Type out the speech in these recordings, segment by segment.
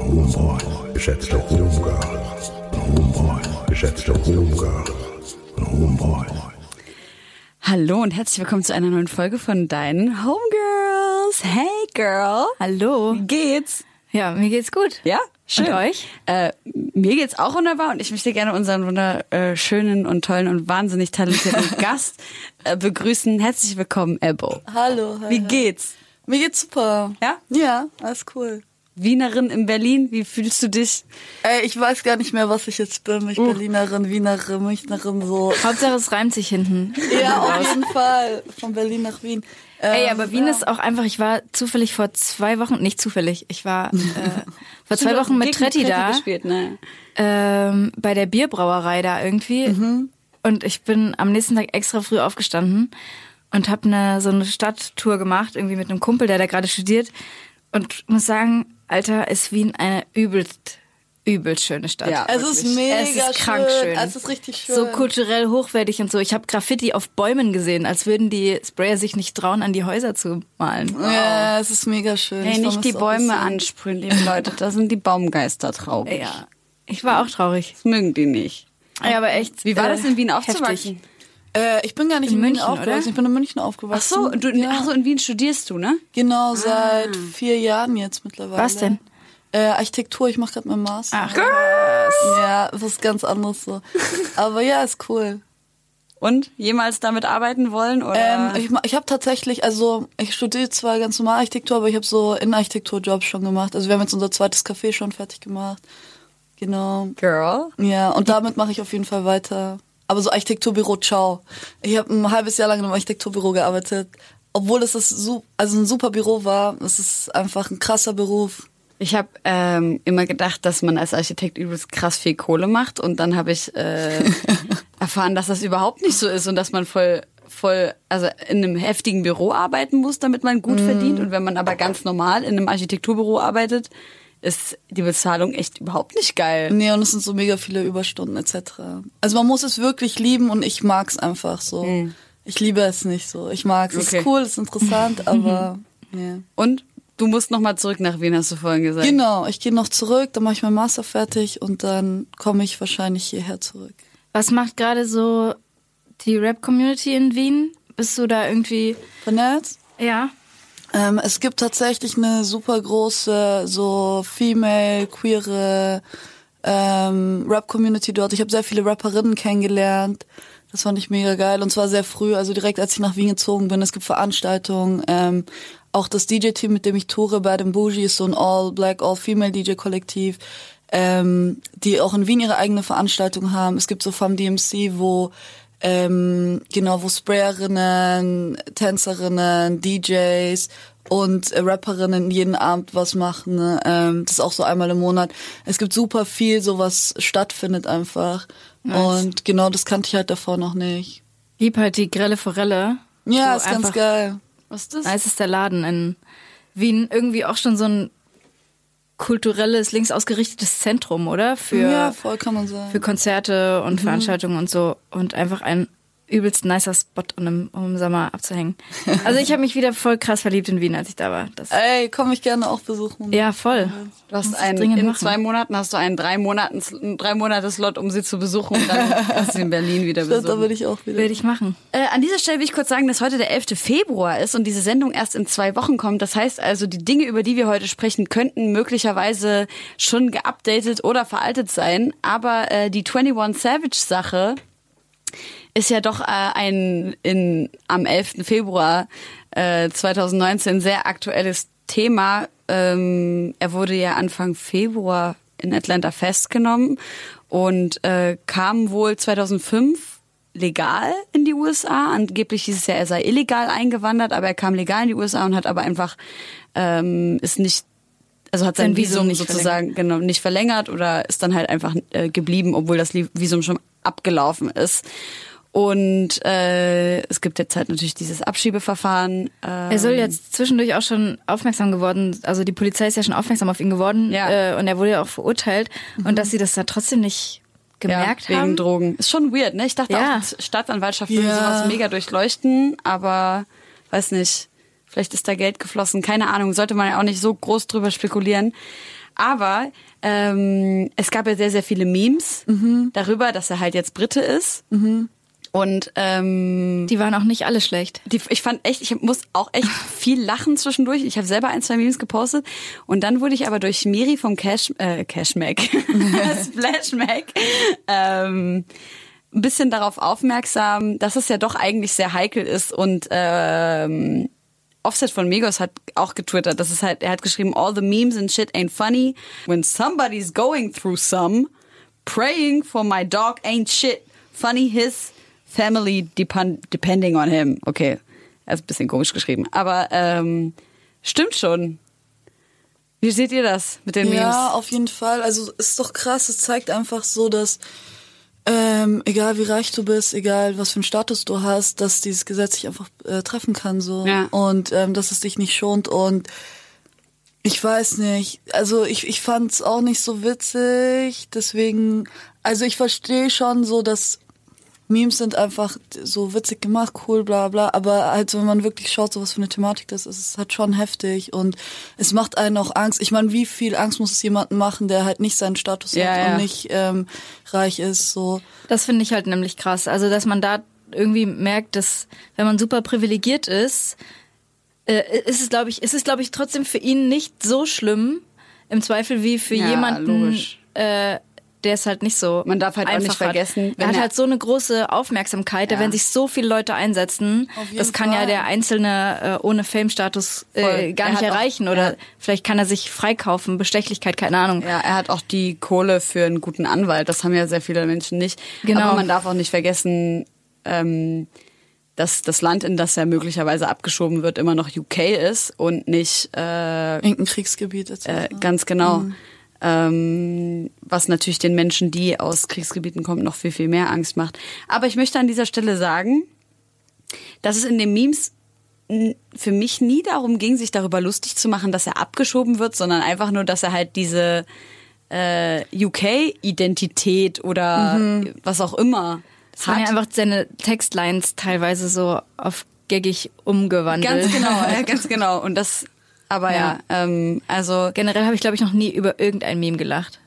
und Homeboys, geschätzte Homegirls und Homeboys, geschätzte Homegirls und Homeboys. Hallo und herzlich willkommen zu einer neuen Folge von deinen Homegirls. Hey Girl. Hallo. Wie geht's? Ja, mir geht's gut. Ja? Schön. Und euch? Äh, mir geht's auch wunderbar und ich möchte gerne unseren wunderschönen und tollen und wahnsinnig talentierten Gast äh, begrüßen. Herzlich willkommen, Ebo. Hallo. Hi, Wie geht's? Mir geht's super. Ja? Ja, alles cool. Wienerin in Berlin, wie fühlst du dich? Ey, ich weiß gar nicht mehr, was ich jetzt bin. Ich Berlinerin, Wienerin, Münchnerin, so. Hauptsache es reimt sich hinten. Ja, auf jeden Fall. Von Berlin nach Wien. Ey, Ähm, aber Wien ja. ist auch einfach, ich war zufällig vor zwei Wochen, nicht zufällig, ich war äh, vor zwei Wochen mit Tretti da, gespielt, ne? ähm, bei der Bierbrauerei da irgendwie. Und ich bin am nächsten Tag extra früh aufgestanden und habe eine, so eine Stadttour gemacht, irgendwie mit einem Kumpel, der da gerade studiert. Und muss sagen, Alter, ist Wien eine übelst, übelst schöne Stadt. Ja. Es ist mega Es ist krank schön. Es ist richtig schön. So kulturell hochwertig und so. Ich habe Graffiti auf Bäumen gesehen, als würden die Sprayer sich nicht trauen, an die Häuser zu malen. Ja, es ist mega schön. Hey, Ich nicht die Bäume ansprühen, liebe Leute. Da sind die Baumgeister traurig. Ja, ich war auch traurig. Das mögen die nicht. Ja, aber echt. Wie war äh, das in Wien heftig. Äh, ich bin gar nicht In in, Wien München, aufgewachsen. oder? Ich bin in München Ach aufgewachsen. so, du, ja. ach so, in Wien studierst du, ne? Genau, seit vier Jahren jetzt mittlerweile. Was denn? Äh, Architektur, ich mache gerade meinen Master. Ach, Ja, was ganz anderes so. Aber ja, ist cool. Und jemals damit arbeiten wollen oder? Ähm, ich ich habe tatsächlich, also ich studiere zwar ganz normal Architektur, aber ich habe so Innenarchitekturjobs schon gemacht. Also wir haben jetzt unser zweites Café schon fertig gemacht. Genau. Girl. Ja, und damit mache ich auf jeden Fall weiter. Aber so Architekturbüro, ciao. Ich habe ein halbes Jahr lang in einem Architekturbüro gearbeitet. Obwohl es das su also ein super Büro war, es ist einfach ein krasser Beruf. Ich habe ähm, immer gedacht, dass man als Architekt übelst krass viel Kohle macht und dann habe ich äh, erfahren, dass das überhaupt nicht so ist und dass man voll voll also in einem heftigen Büro arbeiten muss, damit man gut verdient und wenn man aber ganz normal in einem Architekturbüro arbeitet, ist die Bezahlung echt überhaupt nicht geil. Nee, und es sind so mega viele Überstunden etc. Also man muss es wirklich lieben und ich mag's einfach so. Ich liebe es nicht so. Ich mag's. Es Okay. ist cool, es ist interessant, aber ja. Und du musst noch mal zurück nach Wien, hast du vorhin gesagt. Genau, ich gehe noch zurück, dann mache ich meinen Master fertig und dann komme ich wahrscheinlich hierher zurück. Was macht gerade so die Rap-Community in Wien? Bist du da irgendwie. Vernetzt? Ja. Ähm, es gibt tatsächlich eine super große, so female, queere ähm, Rap-Community dort. Ich habe sehr viele Rapperinnen kennengelernt. Das fand ich mega geil und zwar sehr früh, also direkt als ich nach Wien gezogen bin. Es gibt Veranstaltungen. Ähm, auch das DJ-Team, mit dem ich toure bei dem Bougie, ist so ein All-Black, All-Female DJ-Kollektiv, ähm, die auch in Wien ihre eigene Veranstaltung haben. Es gibt so Fam DMC, wo ähm, genau, wo Sprayerinnen, Tänzerinnen, DJs und äh, Rapperinnen jeden Abend was machen. Ne? Ähm, das ist auch so einmal im Monat. Es gibt super viel, so was stattfindet einfach. Und genau das kannte ich halt davor noch nicht. Lieb halt die grelle Forelle. Ja, so ist ganz geil. Was ist das? Nice ist der Laden in Wien. Irgendwie auch schon so ein kulturelles, links ausgerichtetes Zentrum, oder? Für, ja, voll kann man sagen. für Konzerte und Veranstaltungen und so. Und einfach ein übelst nicer Spot, um im, Sommer abzuhängen. Also ich habe mich wieder voll krass verliebt in Wien, als ich da war. Das, Ey, komm ich gerne auch besuchen. ja, voll. Du hast einen, in machen. zwei Monaten hast du einen drei Monaten, drei Monate Slot, um sie zu besuchen und dann kannst du sie in Berlin wieder Da besuchen. würde ich auch wieder. Würde ich machen. Äh, an dieser Stelle will ich kurz sagen, dass heute der 11. Februar ist und diese Sendung erst in zwei Wochen kommt. Das heißt also, die Dinge, über die wir heute sprechen, könnten möglicherweise schon geupdatet oder veraltet sein. Aber äh, die 21 Savage Sache ist ja doch äh, ein in, am 11. Februar äh, 2019 sehr aktuelles Thema. Ähm, er wurde ja Anfang Februar in Atlanta festgenommen und äh, kam wohl 2005 legal in die USA. Angeblich hieß es ja, er sei illegal eingewandert, aber er kam legal in die USA und hat aber einfach ähm, ist nicht also hat sein Sein Visum Visum, nicht sozusagen genau nicht verlängert oder ist dann halt einfach äh, geblieben, obwohl das Visum schon abgelaufen ist. Und äh, es gibt jetzt halt natürlich dieses Abschiebeverfahren. Äh, Er soll jetzt zwischendurch auch schon aufmerksam geworden, also die Polizei ist ja schon aufmerksam auf ihn geworden Ja. äh, und er wurde ja auch verurteilt und dass sie das da trotzdem nicht gemerkt ja, wegen haben. Drogen. Ist schon weird, ne? Ich dachte Ja. auch, die Staatsanwaltschaft würde Ja. sowas mega durchleuchten, aber weiß nicht. Vielleicht ist da Geld geflossen, keine Ahnung. Sollte man ja auch nicht so groß drüber spekulieren. Aber ähm, es gab ja sehr, sehr viele Memes darüber, dass er halt jetzt Brite ist. Und ähm, Die waren auch nicht alle schlecht. die, ich fand echt, ich muss auch echt viel lachen zwischendurch. Ich habe selber ein, zwei Memes gepostet und dann wurde ich aber durch Miri vom Cash, äh, Cashmac, Splashmac, ähm, ein bisschen darauf aufmerksam, dass es ja doch eigentlich sehr heikel ist und ähm, Offset von Migos hat auch getwittert, das ist halt, er hat geschrieben, all the memes and shit ain't funny. When somebody's going through some, praying for my dog ain't shit. Funny his family depend depending on him. Okay, er ist ein bisschen komisch geschrieben, aber ähm, stimmt schon. Wie seht ihr das mit den Memes? Ja, auf jeden Fall. Also es ist doch krass. Es zeigt einfach so, dass ähm, egal wie reich du bist, egal was für einen Status du hast, dass dieses Gesetz dich einfach äh, treffen kann so Ja. und ähm, dass es dich nicht schont und ich weiß nicht. Also ich ich fand's auch nicht so witzig. Deswegen, also ich verstehe schon so, dass Memes sind einfach so witzig gemacht, cool, bla bla. Aber halt, wenn man wirklich schaut, so was für eine Thematik das ist, ist halt schon heftig und es macht einen auch Angst. Ich meine, wie viel Angst muss es jemandem machen, der halt nicht seinen Status Ja, hat ja. und nicht ähm, reich ist, so. Das finde ich halt nämlich krass. Also, dass man da irgendwie merkt, dass wenn man super privilegiert ist, äh, ist es, glaube ich, ist es, glaube ich, trotzdem für ihn nicht so schlimm, im Zweifel wie für Ja, jemanden, logisch. äh, der es halt nicht so. Man darf halt auch einfach nicht vergessen, Hat. wenn Er hat er- halt so eine große Aufmerksamkeit, da Ja. werden sich so viele Leute einsetzen. Das kann ja der Einzelne äh, ohne Fame-Status äh, gar Er nicht hat auch- erreichen. Oder ja. vielleicht kann er sich freikaufen, Bestechlichkeit, keine Ahnung. Ja, er hat auch die Kohle für einen guten Anwalt. Das haben ja sehr viele Menschen nicht. Genau. Aber man darf auch nicht vergessen, ähm, dass das Land, in das er möglicherweise abgeschoben wird, immer noch UK ist und nicht äh, Irgendein Kriegsgebiet etc. äh, ganz genau. Ähm, was natürlich den Menschen, die aus Kriegsgebieten kommen, noch viel, viel mehr Angst macht. Aber ich möchte an dieser Stelle sagen, dass es in den Memes für mich nie darum ging, sich darüber lustig zu machen, dass er abgeschoben wird, sondern einfach nur, dass er halt diese äh, UK-Identität oder was auch immer Das waren ja hat. einfach seine Textlines teilweise so auf gaggig umgewandelt. Ganz genau, ja, ganz genau. Und das, aber ja, Ja. ähm, also Generell habe ich, glaube ich, noch nie über irgendein Meme gelacht.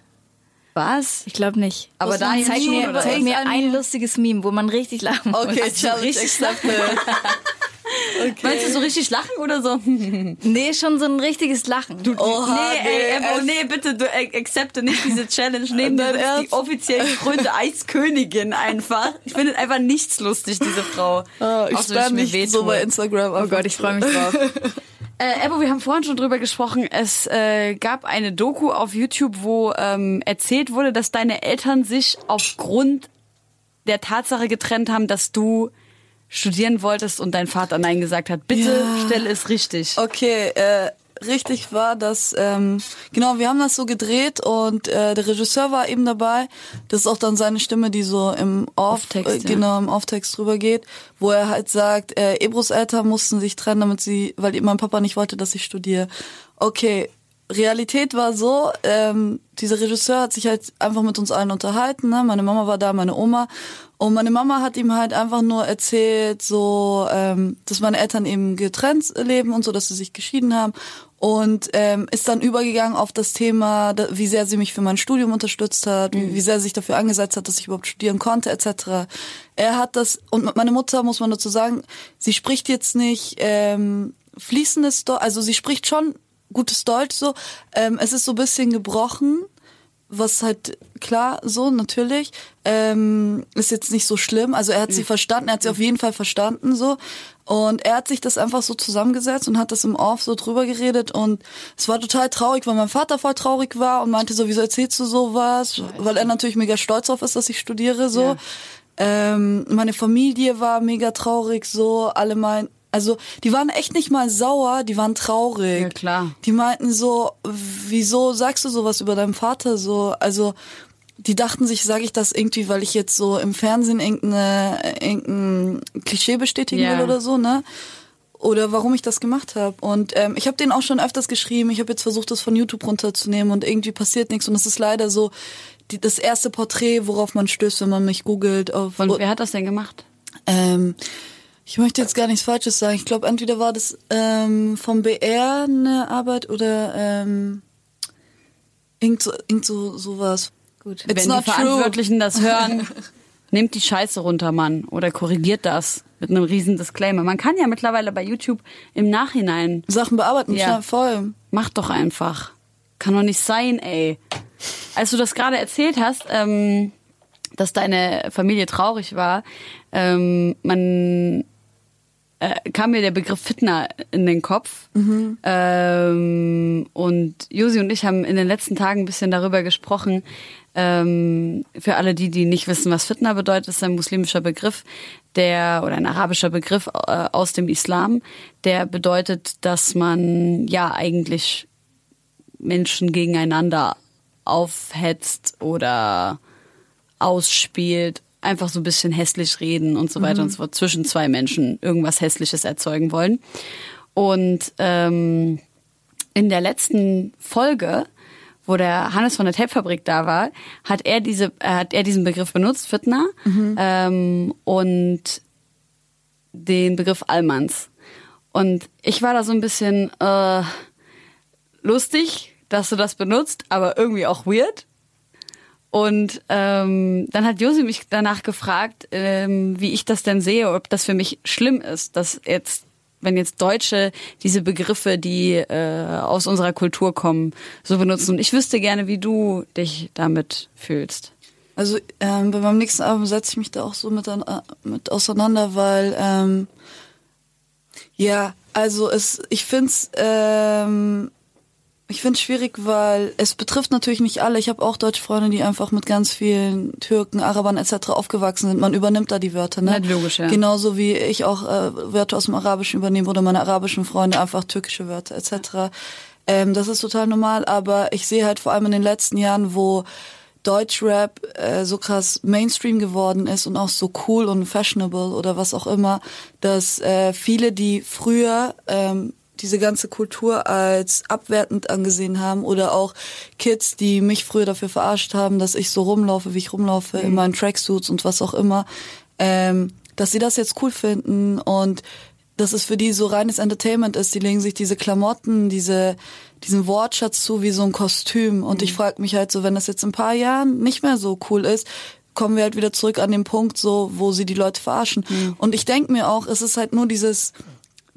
was? Ich glaube nicht. Aber da zeig mir, oder? zeig mir ein lustiges Meme, wo man richtig lachen muss. Okay, Also Challenge richtig accepted. okay. Meinst du so richtig lachen oder so? Nee, schon so ein richtiges Lachen. Oha, nee, ey, nee, Ebo, es- nee, bitte, du accepte nicht diese Challenge. Dein sitzt die offiziell gekrönte Eiskönigin einfach. Ich finde einfach nichts lustig, diese Frau. Ah, ich mir nicht so bei Instagram. Oh Gott, ich freue mich drauf. Äh, Ebo, wir haben vorhin schon drüber gesprochen. Es äh, gab eine Doku auf YouTube, wo ähm, erzählt wurde, dass deine Eltern sich aufgrund der Tatsache getrennt haben, dass du studieren wolltest und dein Vater Nein gesagt hat. Bitte Ja. stelle es richtig. Okay, äh, richtig war, dass ähm, genau, wir haben das so gedreht und äh, der Regisseur war eben dabei. Das ist auch dann seine Stimme, die so im Off, Off-Text, äh, ja. genau im Off-Text drüber geht, wo er halt sagt, äh, Ebros Eltern mussten sich trennen, damit sie, weil mein Papa nicht wollte, dass ich studiere. Okay, Realität war so, ähm, dieser Regisseur hat sich halt einfach mit uns allen unterhalten. Ne? Meine Mama war da, meine Oma. Und meine Mama hat ihm halt einfach nur erzählt, so, ähm, dass meine Eltern eben getrennt leben und so, dass sie sich geschieden haben. Und ähm, ist dann übergegangen auf das Thema, wie sehr sie mich für mein Studium unterstützt hat, mhm. wie, wie sehr sie sich dafür angesetzt hat, dass ich überhaupt studieren konnte, etc. Er hat das, und meine Mutter, muss man dazu sagen, sie spricht jetzt nicht ähm, fließendes Deutsch, also sie spricht schon gutes Deutsch so. Ähm, es ist so ein bisschen gebrochen, was halt klar so natürlich ähm, ist jetzt nicht so schlimm. Also er hat mhm. sie verstanden, er hat sie auf jeden Fall verstanden so. Und er hat sich das einfach so zusammengesetzt und hat das im Off so drüber geredet und es war total traurig, weil mein Vater voll traurig war und meinte so, wieso erzählst du sowas? Scheiße. Weil er natürlich mega stolz auf ist, dass ich studiere so. Ja. Ähm, meine Familie war mega traurig so, alle meinten, also die waren echt nicht mal sauer, die waren traurig. Ja, klar. Die meinten so, wieso sagst du sowas über deinen Vater so? Also die dachten sich, sage ich das irgendwie, weil ich jetzt so im Fernsehen irgendeine, irgendein Klischee bestätigen yeah. will oder so, ne? Oder warum ich das gemacht habe. Und ähm, ich habe den auch schon öfters geschrieben. Ich habe jetzt versucht, das von YouTube runterzunehmen und irgendwie passiert nichts. Und es ist leider so die, das erste Porträt, worauf man stößt, wenn man mich googelt. Auf, Von, wer hat das denn gemacht? Ähm, ich möchte jetzt gar nichts Falsches sagen. Ich glaube, entweder war das ähm, vom BR eine Arbeit oder ähm, irgend, so, irgend so sowas. Gut. It's Wenn die Verantwortlichen true. das hören, nehmt die Scheiße runter, Mann. Oder korrigiert das mit einem riesen Disclaimer. Man kann ja mittlerweile bei YouTube im Nachhinein Sachen bearbeiten. Ja, voll. Mach doch einfach. Kann doch nicht sein, ey. Als du das gerade erzählt hast, ähm, dass deine Familie traurig war, ähm, man äh, kam mir der Begriff Fitner in den Kopf. Mhm. Ähm, und Josi und ich haben in den letzten Tagen ein bisschen darüber gesprochen. Ähm, für alle die, die nicht wissen, was Fitner bedeutet, ist ein muslimischer Begriff, der oder ein arabischer Begriff äh, aus dem Islam, der bedeutet, dass man ja eigentlich Menschen gegeneinander aufhetzt oder ausspielt einfach so ein bisschen hässlich reden und so weiter mhm. und so fort, zwischen zwei Menschen irgendwas Hässliches erzeugen wollen. Und ähm, in der letzten Folge, wo der Hannes von der Tapefabrik da war, hat er diese, äh, hat er diesen Begriff benutzt, Fitna, mhm. ähm, und den Begriff Almans. Und ich war da so ein bisschen äh, lustig, dass du das benutzt, aber irgendwie auch weird, und ähm, dann hat Josi mich danach gefragt, ähm, wie ich das denn sehe, ob das für mich schlimm ist, dass jetzt, wenn jetzt Deutsche diese Begriffe, die äh, aus unserer Kultur kommen, so benutzen. Und ich wüsste gerne, wie du dich damit fühlst. Also ähm, bei meinem nächsten Album setze ich mich da auch so mit, an, äh, mit auseinander, weil ähm, ja, also es, ich finde es ähm, ich finde es schwierig, weil es betrifft natürlich nicht alle. Ich habe auch deutsche Freunde, die einfach mit ganz vielen Türken, Arabern etc. aufgewachsen sind. Man übernimmt da die Wörter, ne? Logisch, ja. Genauso wie ich auch äh, Wörter aus dem Arabischen übernehme oder meine arabischen Freunde einfach türkische Wörter etc. Ähm, das ist total normal, aber ich sehe halt vor allem in den letzten Jahren, wo Deutschrap äh, so krass Mainstream geworden ist und auch so cool und fashionable oder was auch immer, dass äh, viele, die früher ähm, diese ganze Kultur als abwertend angesehen haben oder auch Kids, die mich früher dafür verarscht haben, dass ich so rumlaufe, wie ich rumlaufe, mhm. in meinen Tracksuits und was auch immer, ähm, dass sie das jetzt cool finden und dass es für die so reines Entertainment ist. Die legen sich diese Klamotten, diese diesen Wortschatz zu wie so ein Kostüm. Und mhm. ich frage mich halt so, wenn das jetzt in ein paar Jahren nicht mehr so cool ist, kommen wir halt wieder zurück an den Punkt, so wo sie die Leute verarschen. Mhm. Und ich denk mir auch, es ist halt nur dieses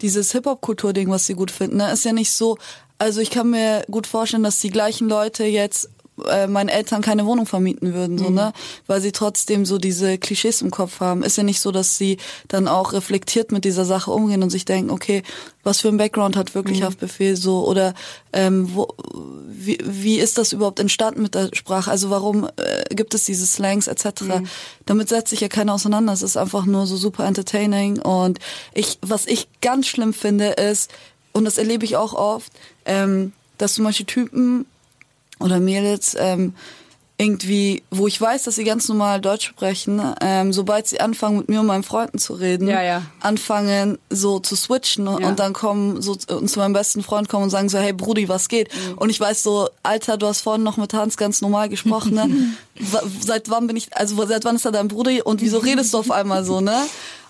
dieses Hip-Hop-Kultur-Ding, was sie gut finden, ne, ist ja nicht so, also ich kann mir gut vorstellen, dass die gleichen Leute jetzt äh, meinen Eltern keine Wohnung vermieten würden, so, mhm. ne? Weil sie trotzdem so diese Klischees im Kopf haben. Ist ja nicht so, dass sie dann auch reflektiert mit dieser Sache umgehen und sich denken, okay, was für ein Background hat wirklich mhm. Haftbefehl so oder ähm, wo, wie, wie ist das überhaupt entstanden mit der Sprache? Also warum äh, gibt es diese Slangs etc.? Mhm. Damit setzt sich ja keiner auseinander. Es ist einfach nur so super entertaining und ich, was ich ganz schlimm finde, ist und das erlebe ich auch oft, ähm, dass zum Beispiel Typen oder Mädels ähm, irgendwie, wo ich weiß, dass sie ganz normal Deutsch sprechen, ähm, sobald sie anfangen, mit mir und meinen Freunden zu reden, Ja, ja. anfangen so zu switchen Ja. und dann kommen so zu- und zu meinem besten Freund kommen und sagen so, hey Brudi, was geht? Mhm. Und ich weiß so, Alter, du hast vorhin noch mit Hans ganz normal gesprochen, ne? Seit wann bin ich, also seit wann ist er dein Brudi und wieso redest du auf einmal so, ne?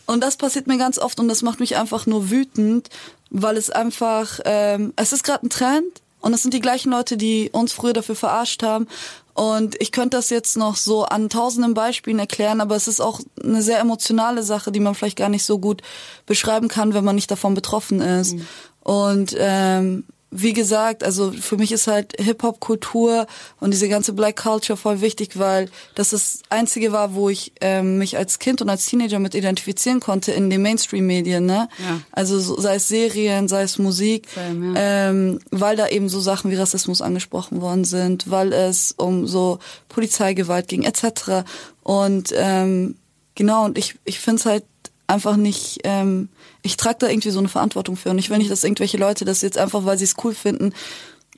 Und das passiert mir ganz oft und das macht mich einfach nur wütend, weil es einfach, ähm, es ist gerade ein Trend und es sind die gleichen Leute, die uns früher dafür verarscht haben. Und ich könnte das jetzt noch so an tausenden Beispielen erklären, aber es ist auch eine sehr emotionale Sache, die man vielleicht gar nicht so gut beschreiben kann, wenn man nicht davon betroffen ist. Und ähm, wie gesagt, also für mich ist halt Hip-Hop-Kultur und diese ganze Black Culture voll wichtig, weil das das Einzige war, wo ich ähm, mich als Kind und als Teenager mit identifizieren konnte in den Mainstream-Medien. Ne? Ja. Also so, sei es Serien, sei es Musik, Same, ja. ähm, weil da eben so Sachen wie Rassismus angesprochen worden sind, weil es um so Polizeigewalt ging etc. Und ähm, genau, und ich, ich finde es halt einfach nicht, ähm, ich trage da irgendwie so eine Verantwortung für. Und ich will nicht, dass irgendwelche Leute das jetzt einfach, weil sie es cool finden,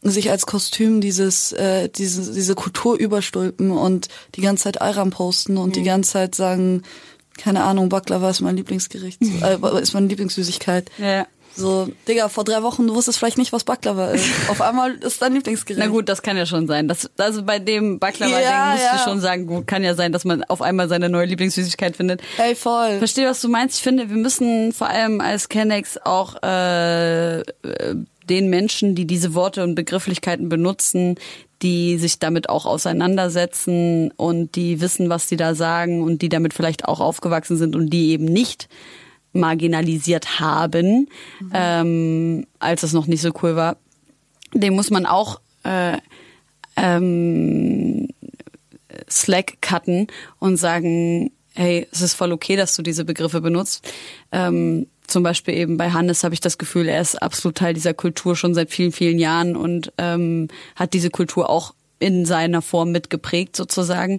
sich als Kostüm dieses, äh, diese, diese Kultur überstülpen und die ganze Zeit Ayran posten und die ganze Zeit sagen, keine Ahnung, Baklava ist mein Lieblingsgericht, äh, ist meine Lieblingssüßigkeit. Ja. So, Digga, vor drei Wochen, du wusstest vielleicht nicht, was Baklava ist. Auf einmal ist dein Lieblingsgericht. Na gut, das kann ja schon sein. Das, also bei dem Baklava-Ding Ja, musst ja. du schon sagen, gut, kann ja sein, dass man auf einmal seine neue Lieblingssüßigkeit findet. Hey, voll. Verstehe, was du meinst. Ich finde, wir müssen vor allem als Kennex auch äh, äh, den Menschen, die diese Worte und Begrifflichkeiten benutzen, die sich damit auch auseinandersetzen und die wissen, was sie da sagen und die damit vielleicht auch aufgewachsen sind und die eben nicht marginalisiert haben, ähm, als es noch nicht so cool war. Dem muss man auch äh, ähm, Slack cutten und sagen, hey, es ist voll okay, dass du diese Begriffe benutzt. Ähm, zum Beispiel eben bei Hannes habe ich das Gefühl, er ist absolut Teil dieser Kultur schon seit vielen, vielen Jahren und ähm, hat diese Kultur auch in seiner Form mitgeprägt sozusagen.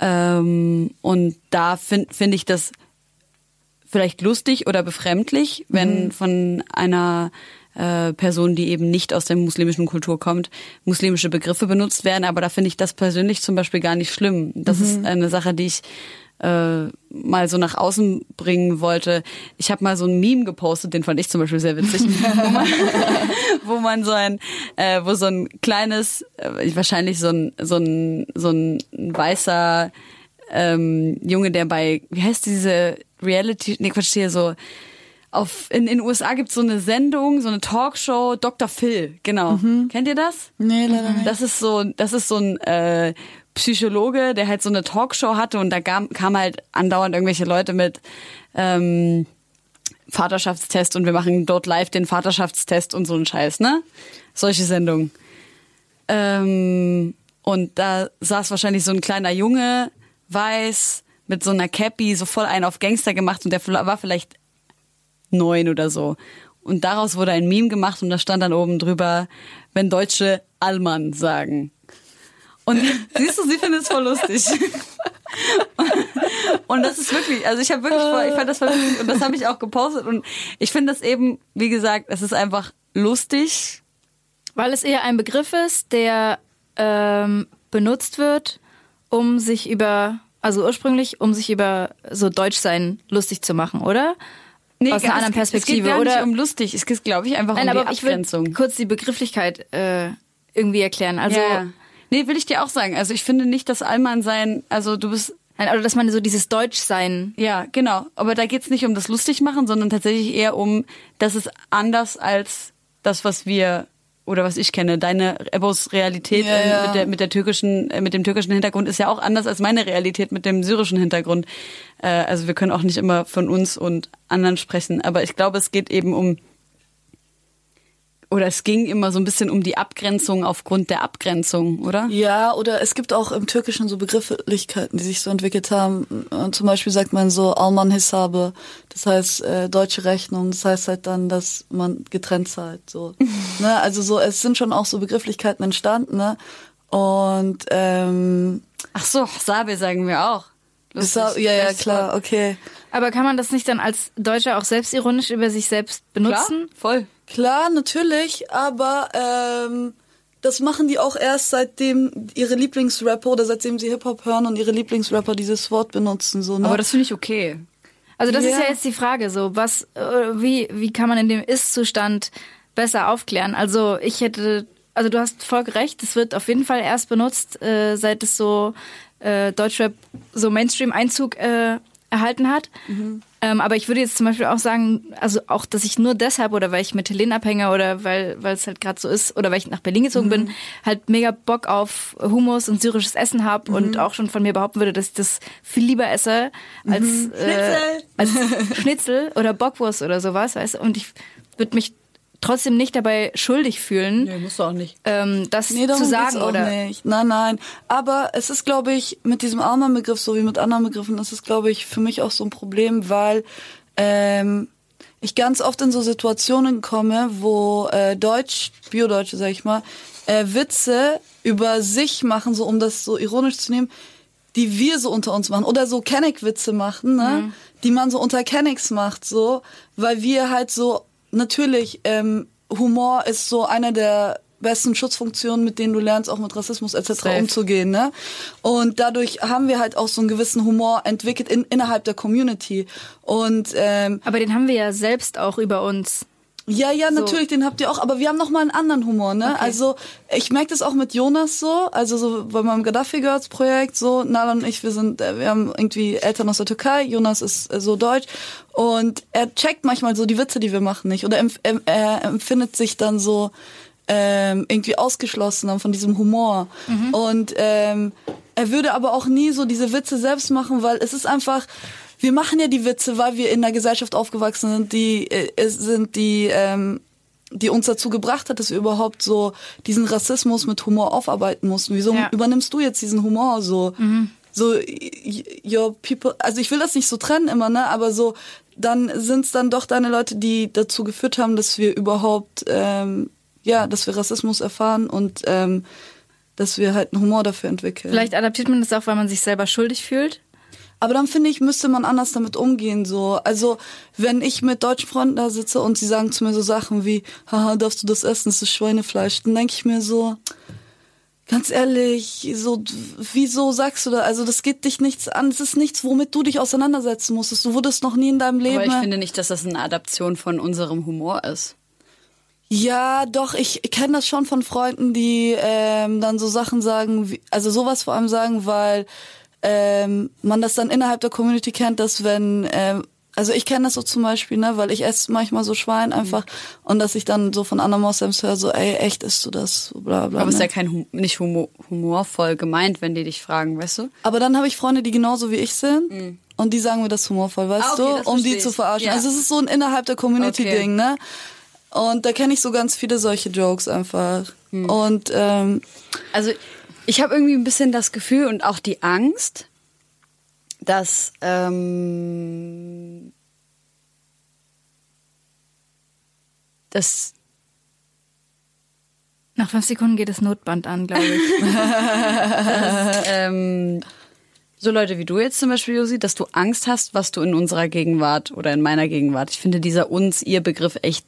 Ähm, und da finde find ich das vielleicht lustig oder befremdlich, wenn von einer äh, Person, die eben nicht aus der muslimischen Kultur kommt, muslimische Begriffe benutzt werden. Aber da finde ich das persönlich zum Beispiel gar nicht schlimm. Das ist eine Sache, die ich äh, mal so nach außen bringen wollte. Ich habe mal so ein Meme gepostet, den fand ich zum Beispiel sehr witzig, wo, man, wo man so ein, äh, wo so ein kleines, äh, wahrscheinlich so ein, so ein, so ein weißer ähm, Junge, der bei, wie heißt diese Reality, nee, Quatsch, hier so, auf, in den USA gibt's so eine Sendung, so eine Talkshow, Dr. Phil, genau. Kennt ihr das? Nee, leider nicht. Das ist so, das ist so ein äh, Psychologe, der halt so eine Talkshow hatte und da kam, kam halt andauernd irgendwelche Leute mit ähm, Vaterschaftstest und wir machen dort live den Vaterschaftstest und so ein Scheiß, ne? Solche Sendungen. Ähm, und da saß wahrscheinlich so ein kleiner Junge, weiß, mit so einer Cappy, so voll einen auf Gangster gemacht und der war vielleicht neun oder so. Und daraus wurde ein Meme gemacht und da stand dann oben drüber, wenn Deutsche Allmann sagen. Und siehst du, sie findet es voll lustig. Und das ist wirklich, also ich habe wirklich voll, ich fand das voll lustig und das habe ich auch gepostet und ich finde das eben, wie gesagt, es ist einfach lustig. Weil es eher ein Begriff ist, der ähm, benutzt wird, um sich über, also ursprünglich, um sich über so Deutschsein lustig zu machen, oder? Aus einer anderen Es geht Perspektive, gar oder? nicht um lustig, es geht, glaube ich, einfach Nein, um aber die ich will Abgrenzung. kurz die Begrifflichkeit äh, irgendwie erklären. Also, ja. Nee, will ich dir auch sagen. Also ich finde nicht, dass Allmann sein, also du bist nein, oder dass man so dieses Deutschsein Ja, genau. Aber da geht's nicht um das lustig machen, sondern tatsächlich eher um, dass es anders als das, was wir oder was ich kenne. Deine Ebos Realität Ja, äh, ja. mit der mit der türkischen äh, mit dem türkischen Hintergrund ist ja auch anders als meine Realität mit dem syrischen Hintergrund. Äh, also wir können auch nicht immer von uns und anderen sprechen, aber ich glaube, es geht eben um oder es ging immer so ein bisschen um die Abgrenzung aufgrund der Abgrenzung, oder? Ja, oder es gibt auch im Türkischen so Begrifflichkeiten, die sich so entwickelt haben. Und zum Beispiel sagt man so Alman Hisabe, das heißt äh, deutsche Rechnung, das heißt halt dann, dass man getrennt zahlt. So. ne? Also so, es sind schon auch so Begrifflichkeiten entstanden, ne? Und ähm, Ach so, Sabe sagen wir auch. Lustig. Hisa- ja, ja, klar, okay. Aber kann man das nicht dann als Deutscher auch selbstironisch über sich selbst Klar, benutzen? voll. Klar, natürlich, aber ähm, das machen die auch erst seitdem ihre Lieblingsrapper oder seitdem sie Hip-Hop hören und ihre Lieblingsrapper dieses Wort benutzen. So, ne? Aber das finde ich okay. Also das Ja. ist ja jetzt die Frage, so was, äh, wie, wie kann man in dem Ist-Zustand besser aufklären? Also ich hätte, also du hast voll recht, es wird auf jeden Fall erst benutzt, äh, seit es so äh, Deutschrap so Mainstream-Einzug äh, erhalten hat. Ähm, aber ich würde jetzt zum Beispiel auch sagen, also auch, dass ich nur deshalb oder weil ich mit Helene abhänge oder weil weil es halt gerade so ist oder weil ich nach Berlin gezogen bin, halt mega Bock auf Hummus und syrisches Essen habe und auch schon von mir behaupten würde, dass ich das viel lieber esse als, äh, als Schnitzel oder Bockwurst oder sowas, weißt du? Und ich würde mich trotzdem nicht dabei schuldig fühlen, Nee, musst du auch nicht. ähm, das Nee, zu sagen oder nicht. Nein, nein. Aber es ist, glaube ich, mit diesem Alma-Begriff, so wie mit anderen Begriffen, ist es, glaube ich, für mich auch so ein Problem, weil ähm, ich ganz oft in so Situationen komme, wo äh, Deutsch, Biodeutsche, sag ich mal, äh, Witze über sich machen, so um das so ironisch zu nehmen, die wir so unter uns machen. Oder so Kenneck-Witze machen, ne? Die man so unter Kennecks macht, so, weil wir halt so, natürlich, ähm, Humor ist so einer der besten Schutzfunktionen, mit denen du lernst, auch mit Rassismus etc. Safe. umzugehen. Ne? Und dadurch haben wir halt auch so einen gewissen Humor entwickelt in, innerhalb der Community. Und ähm, aber den haben wir ja selbst auch über uns. Ja, ja, natürlich, den habt ihr auch, aber wir haben noch mal einen anderen Humor, ne? Also ich merke das auch mit Jonas so, also so bei meinem Gaddafi Girls Projekt, so Nala und ich, wir sind, äh, wir haben irgendwie Eltern aus der Türkei, Jonas ist äh, so deutsch und er checkt manchmal so die Witze, die wir machen, nicht? Oder empf em- er empfindet sich dann so ähm, irgendwie ausgeschlossen dann von diesem Humor. Und ähm, er würde aber auch nie so diese Witze selbst machen, weil es ist einfach wir machen ja die Witze, weil wir in einer Gesellschaft aufgewachsen sind, die äh, es sind die ähm, die uns dazu gebracht hat, dass wir überhaupt so diesen Rassismus mit Humor aufarbeiten mussten. Wieso Ja. übernimmst du jetzt diesen Humor so? So y- your people, also ich will das nicht so trennen immer, ne, aber so dann sind's dann doch deine Leute, die dazu geführt haben, dass wir überhaupt ähm, ja, dass wir Rassismus erfahren und ähm, dass wir halt einen Humor dafür entwickeln. Vielleicht adaptiert man das auch, weil man sich selber schuldig fühlt. Aber dann finde ich, müsste man anders damit umgehen, so. Also, wenn ich mit deutschen Freunden da sitze und sie sagen zu mir so Sachen wie, haha, darfst du das essen, das ist Schweinefleisch, dann denke ich mir so, ganz ehrlich, so, wieso sagst du da, also das geht dich nichts an, es ist nichts, womit du dich auseinandersetzen musstest. Du wurdest noch nie in deinem Leben. Aber ich finde nicht, dass das eine Adaption von unserem Humor ist. Ja, doch, ich kenne das schon von Freunden, die ähm, dann so Sachen sagen, wie, also sowas vor allem sagen, weil ähm, man das dann innerhalb der Community kennt, dass wenn, ähm, also ich kenne das so zum Beispiel, ne, weil ich esse manchmal so Schwein einfach und dass ich dann so von anderen Moslems höre, so, ey, echt isst du das, so bla bla. Aber es ne? ist ja kein hum nicht humo humorvoll gemeint, wenn die dich fragen, weißt du? Aber dann habe ich Freunde, die genauso wie ich sind. Und die sagen mir das humorvoll, weißt Ah, okay, du? Um die verstehe zu ich. verarschen. Ja. Also es ist so ein innerhalb der Community-Ding, Okay. ne? Und da kenne ich so ganz viele solche Jokes einfach. Hm. Und ähm, Also ich habe irgendwie ein bisschen das Gefühl und auch die Angst, dass ähm, dass Nach fünf Sekunden geht das Notband an, glaube ich. ähm, so Leute wie du jetzt zum Beispiel, Josi, dass du Angst hast, was du in unserer Gegenwart oder in meiner Gegenwart. Ich finde dieser uns-ihr-Begriff echt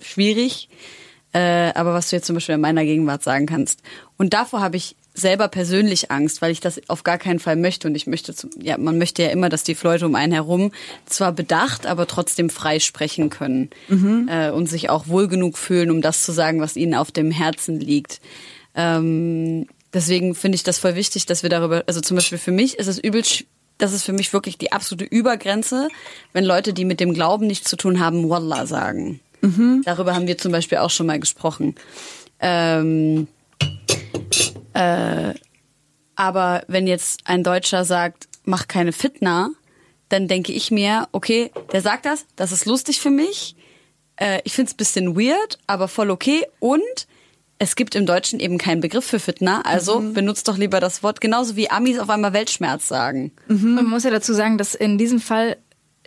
schwierig, äh, aber was du jetzt zum Beispiel in meiner Gegenwart sagen kannst. Und davor habe ich selber persönlich Angst, weil ich das auf gar keinen Fall möchte. Und ich möchte, zum, ja, man möchte ja immer, dass die Leute um einen herum zwar bedacht, aber trotzdem frei sprechen können äh, und sich auch wohl genug fühlen, um das zu sagen, was ihnen auf dem Herzen liegt. Ähm, deswegen finde ich das voll wichtig, dass wir darüber, also zum Beispiel für mich ist es übel, das ist für mich wirklich die absolute Übergrenze, wenn Leute, die mit dem Glauben nichts zu tun haben, Wallah sagen. Darüber haben wir zum Beispiel auch schon mal gesprochen. Ähm, äh, aber wenn jetzt ein Deutscher sagt, mach keine Fitna, dann denke ich mir, okay, der sagt das, das ist lustig für mich. Äh, ich finde es bisschen weird, aber voll okay. Und es gibt im Deutschen eben keinen Begriff für Fitna, also benutzt doch lieber das Wort, genauso wie Amis auf einmal Weltschmerz sagen. Und man muss ja dazu sagen, dass in diesem Fall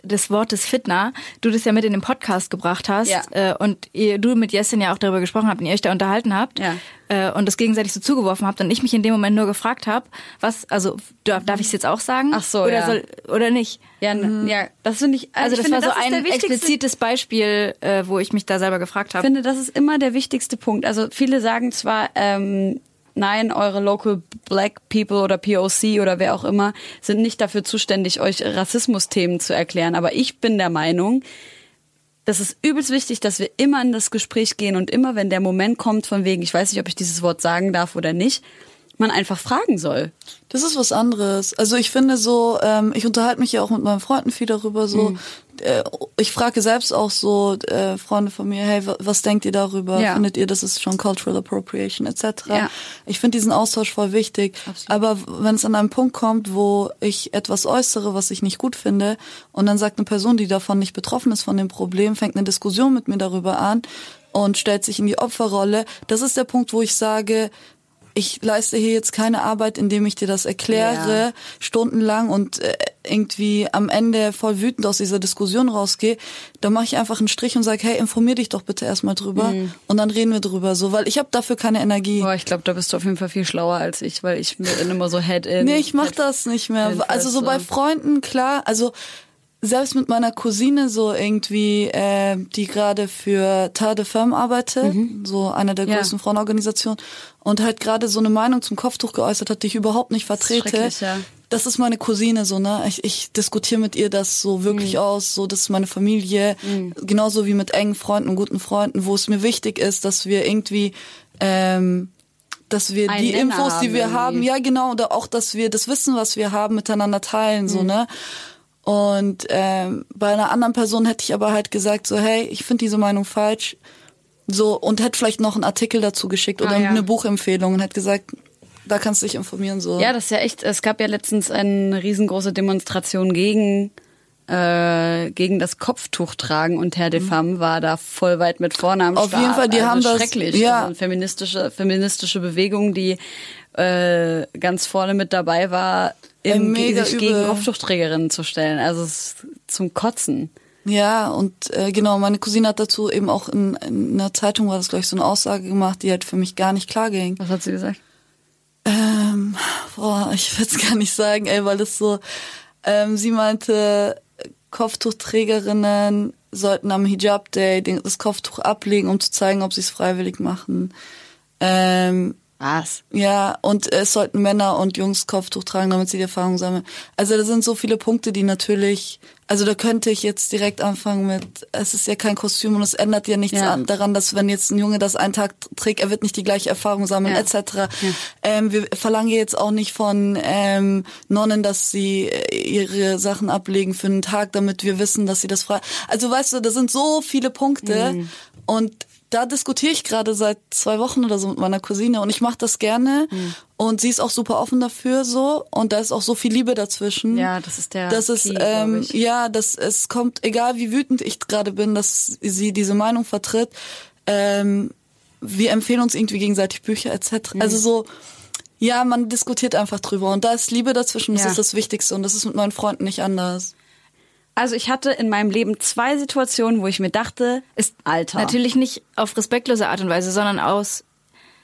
des Wortes Fitner du das ja mit in den Podcast gebracht hast Ja. äh, und ihr, du mit Jessin ja auch darüber gesprochen habt und ihr euch da unterhalten habt Ja. äh, und das gegenseitig so zugeworfen habt und ich mich in dem Moment nur gefragt habe, was, also darf, darf ich es jetzt auch sagen? Ach so, oder ja. soll oder nicht? Ja, n- ja, das finde ich. Also ich das finde, war so ist der ein explizites Beispiel, äh, wo ich mich da selber gefragt Ich habe. finde, das ist immer der wichtigste Punkt. Also viele sagen zwar, ähm, nein, eure local black people oder POC oder wer auch immer sind nicht dafür zuständig, euch Rassismusthemen zu erklären. Aber ich bin der Meinung, das ist übelst wichtig, dass wir immer in das Gespräch gehen und immer, wenn der Moment kommt von wegen, ich weiß nicht, ob ich dieses Wort sagen darf oder nicht, man einfach fragen soll. Das ist was anderes. Also ich finde so, ähm, ich unterhalte mich ja auch mit meinen Freunden viel darüber. So, äh, ich frage selbst auch so äh, Freunde von mir, hey, wa- was denkt ihr darüber? Ja. Findet ihr, das ist schon Cultural Appropriation etc. Ja. Ich finde diesen Austausch voll wichtig. Absolut. Aber wenn es an einen Punkt kommt, wo ich etwas äußere, was ich nicht gut finde, und dann sagt eine Person, die davon nicht betroffen ist von dem Problem, fängt eine Diskussion mit mir darüber an und stellt sich in die Opferrolle, das ist der Punkt, wo ich sage, ich leiste hier jetzt keine Arbeit, indem ich dir das erkläre, Ja. stundenlang und äh, irgendwie am Ende voll wütend aus dieser Diskussion rausgehe, dann mache ich einfach einen Strich und sage, hey, informier dich doch bitte erstmal drüber Mhm. und dann reden wir drüber, so, weil ich habe dafür keine Energie. Boah, ich glaube, da bist du auf jeden Fall viel schlauer als ich, weil ich bin immer so head in. Nee, ich mach das nicht mehr. Also so so. bei Freunden, klar, also selbst mit meiner Cousine so irgendwie, äh, die gerade für Terre de Femme arbeitet, so eine der Mhm. Ja. größten Frauenorganisationen, und halt gerade so eine Meinung zum Kopftuch geäußert hat, die ich überhaupt nicht vertrete. schrecklich, ja. Das ist meine Cousine so, ne? Ich, ich diskutiere mit ihr das so wirklich Mhm. aus, so das ist meine Familie, genauso wie mit engen Freunden und guten Freunden, wo es mir wichtig ist, dass wir irgendwie ähm, dass wir Einen die Nenner Infos, die wir irgendwie. haben, ja genau, oder auch, dass wir das Wissen, was wir haben, miteinander teilen, Mhm. so, ne? Und ähm, bei einer anderen Person hätte ich aber halt gesagt, so, hey, ich finde diese Meinung falsch. So, und hätte vielleicht noch einen Artikel dazu geschickt oder Ah, ja. eine Buchempfehlung und hätte gesagt, da kannst du dich informieren, so. Ja, das ist ja echt, es gab ja letztens eine riesengroße Demonstration gegen, äh, gegen das Kopftuchtragen und Herr de Femme war da voll weit mit vorne am Auf jeden Fall, die also haben das- schrecklich. ja. Also eine feministische, feministische Bewegung, die äh, ganz vorne mit dabei war, im, Ey, mega sich gegen übel. Kopftuchträgerinnen zu stellen. Also zum Kotzen. Ja, und äh, genau, meine Cousine hat dazu eben auch in, in einer Zeitung war das, glaube ich, so eine Aussage gemacht, die halt für mich gar nicht klar ging. Was hat sie gesagt? Ähm, boah, ich will es gar nicht sagen, ey, weil das so, ähm, sie meinte, Kopftuchträgerinnen sollten am Hijab Day das Kopftuch ablegen, um zu zeigen, ob sie es freiwillig machen. Ähm, Was? ja, und es sollten Männer und Jungs Kopftuch tragen, damit sie die Erfahrung sammeln. Also da sind so viele Punkte, die natürlich, also da könnte ich jetzt direkt anfangen mit, es ist ja kein Kostüm und es ändert ja nichts Ja. an, daran, dass wenn jetzt ein Junge das einen Tag trägt, er wird nicht die gleiche Erfahrung sammeln, Ja. etc. Ähm, wir verlangen jetzt auch nicht von ähm, Nonnen, dass sie äh, ihre Sachen ablegen für einen Tag, damit wir wissen, dass sie das frei. Also weißt du, da sind so viele Punkte Mhm. und da diskutiere ich gerade seit zwei Wochen oder so mit meiner Cousine und ich mache das gerne Mhm. und sie ist auch super offen dafür so und da ist auch so viel Liebe dazwischen. Ja, das ist der Das ist Key, ähm, ja, das es kommt egal wie wütend ich gerade bin, dass sie diese Meinung vertritt. Ähm, wir empfehlen uns irgendwie gegenseitig Bücher etc. Mhm. Also so ja, man diskutiert einfach drüber und da ist Liebe dazwischen, das Ja. ist das Wichtigste und das ist mit meinen Freunden nicht anders. Also ich hatte in meinem Leben zwei Situationen, wo ich mir dachte, Ist Alter. Natürlich nicht auf respektlose Art und Weise, sondern aus,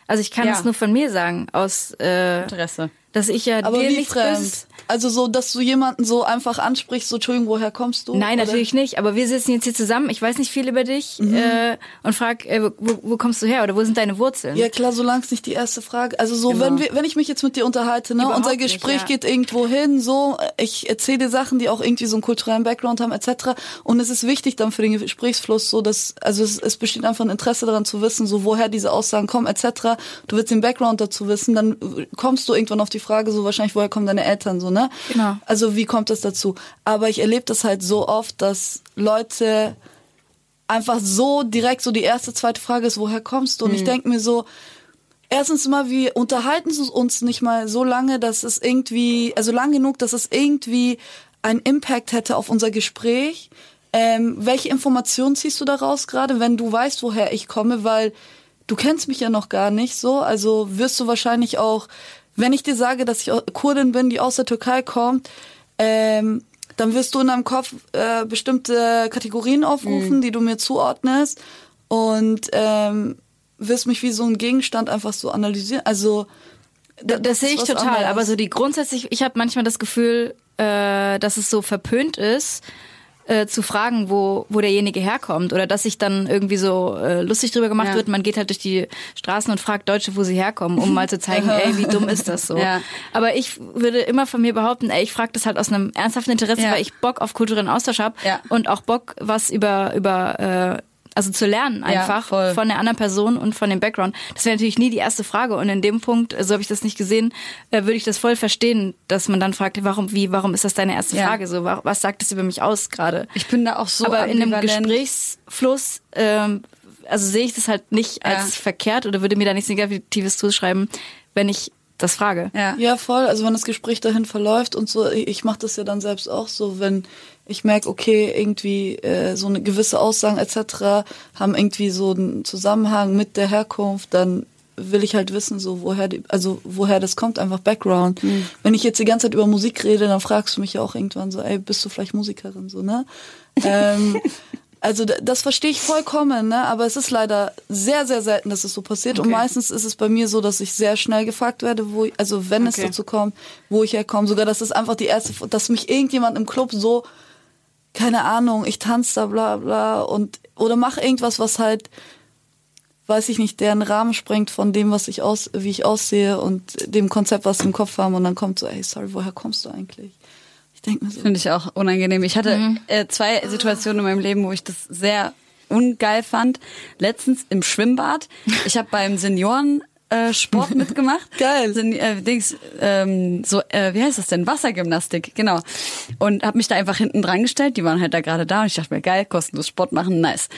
also ich kann Ja. es nur von mir sagen, aus, äh, Interesse. dass ich ja Aber dir wie nichts fremd? Böses Also so, dass du jemanden so einfach ansprichst, so Entschuldigung, woher kommst du? Nein, Oder- natürlich nicht. Aber wir sitzen jetzt hier zusammen. Ich weiß nicht viel über dich Mhm. äh, und frag, äh, wo, wo kommst du her oder wo sind deine Wurzeln? Ja klar, solange es nicht die erste Frage. Also so, Genau. wenn wir, wenn ich mich jetzt mit dir unterhalte, ne, Überhaupt unser nicht, Gespräch ja. geht irgendwo hin, so, ich erzähle dir Sachen, die auch irgendwie so einen kulturellen Background haben, etc. Und es ist wichtig dann für den Gesprächsfluss, so dass, also es, es besteht einfach ein Interesse daran zu wissen, so woher diese Aussagen kommen, etc. Du willst den Background dazu wissen, dann kommst du irgendwann auf die Frage, so wahrscheinlich, woher kommen deine Eltern, so, ne? Genau. Also wie kommt das dazu? Aber ich erlebe das halt so oft, dass Leute einfach so direkt so die erste, zweite Frage ist, woher kommst du? Und ich denke mir so, erstens mal, wir unterhalten uns nicht mal so lange, dass es irgendwie, also lang genug, dass es irgendwie einen Impact hätte auf unser Gespräch. Ähm, welche Informationen ziehst du daraus gerade, wenn du weißt, woher ich komme? Weil du kennst mich ja noch gar nicht so. Also wirst du wahrscheinlich auch, wenn ich dir sage, dass ich Kurdin bin, die aus der Türkei kommt, ähm, dann wirst du in deinem Kopf äh, bestimmte Kategorien aufrufen, Mhm. die du mir zuordnest und ähm, wirst mich wie so ein Gegenstand einfach so analysieren. Also Das, das sehe ich total, anderes. aber so die grundsätzlich, ich habe manchmal das Gefühl, äh, dass es so verpönt ist, äh, zu fragen, wo, wo derjenige herkommt. Oder dass sich dann irgendwie so äh, lustig drüber gemacht Ja. wird, man geht halt durch die Straßen und fragt Deutsche, wo sie herkommen, um mal zu zeigen, ey, wie dumm ist das so. Ja. Aber ich würde immer von mir behaupten, ey, ich frage das halt aus einem ernsthaften Interesse, Ja. weil ich Bock auf kulturellen Austausch habe Ja. und auch Bock, was über, über äh, also zu lernen Ja, einfach voll. von der anderen Person und von dem Background. Das wäre natürlich nie die erste Frage. Und in dem Punkt, so habe ich das nicht gesehen, äh, würde ich das voll verstehen, dass man dann fragt, warum, wie, warum ist das deine erste Ja. Frage? So, wa- was sagt das über mich aus gerade? Ich bin da auch so Aber in einem. Gesprächsfluss, ähm, also sehe ich das halt nicht als Ja. verkehrt oder würde mir da nichts Negatives zuschreiben, wenn ich das frage. Ja. Ja, voll. Also wenn das Gespräch dahin verläuft und so, ich, ich mache das ja dann selbst auch so, wenn ich merke, okay, irgendwie äh, so eine gewisse Aussagen etc. haben irgendwie so einen Zusammenhang mit der Herkunft, dann will ich halt wissen, so woher die, also woher das kommt, einfach Background. Wenn ich jetzt die ganze Zeit über Musik rede, dann fragst du mich ja auch irgendwann so, ey, bist du vielleicht Musikerin so, ne? ähm, also das verstehe ich vollkommen, ne? Aber es ist leider sehr, sehr selten, dass es so passiert. Und Okay. meistens ist es bei mir so, dass ich sehr schnell gefragt werde, wo ich, also wenn es Okay. dazu kommt, wo ich herkomme. Sogar das ist einfach die erste, dass mich irgendjemand im Club so, keine Ahnung, ich tanze da bla bla und oder mache irgendwas, was halt, weiß ich nicht, deren Rahmen sprengt von dem, was ich aus, wie ich aussehe und dem Konzept, was sie im Kopf haben. Und dann kommt so, ey, sorry, woher kommst du eigentlich? Ich denke mir so, Finde ich auch unangenehm. Ich hatte Mhm. äh, zwei Situationen in meinem Leben, wo ich das sehr ungeil fand. Letztens im Schwimmbad. Ich habe beim Senioren äh, Sport mitgemacht. Geil. Sen äh, Dings, ähm, so, äh, wie heißt das denn? Wassergymnastik, genau. Und habe mich da einfach hinten dran gestellt. Die waren halt da gerade da und ich dachte mir, geil, kostenlos Sport machen, nice.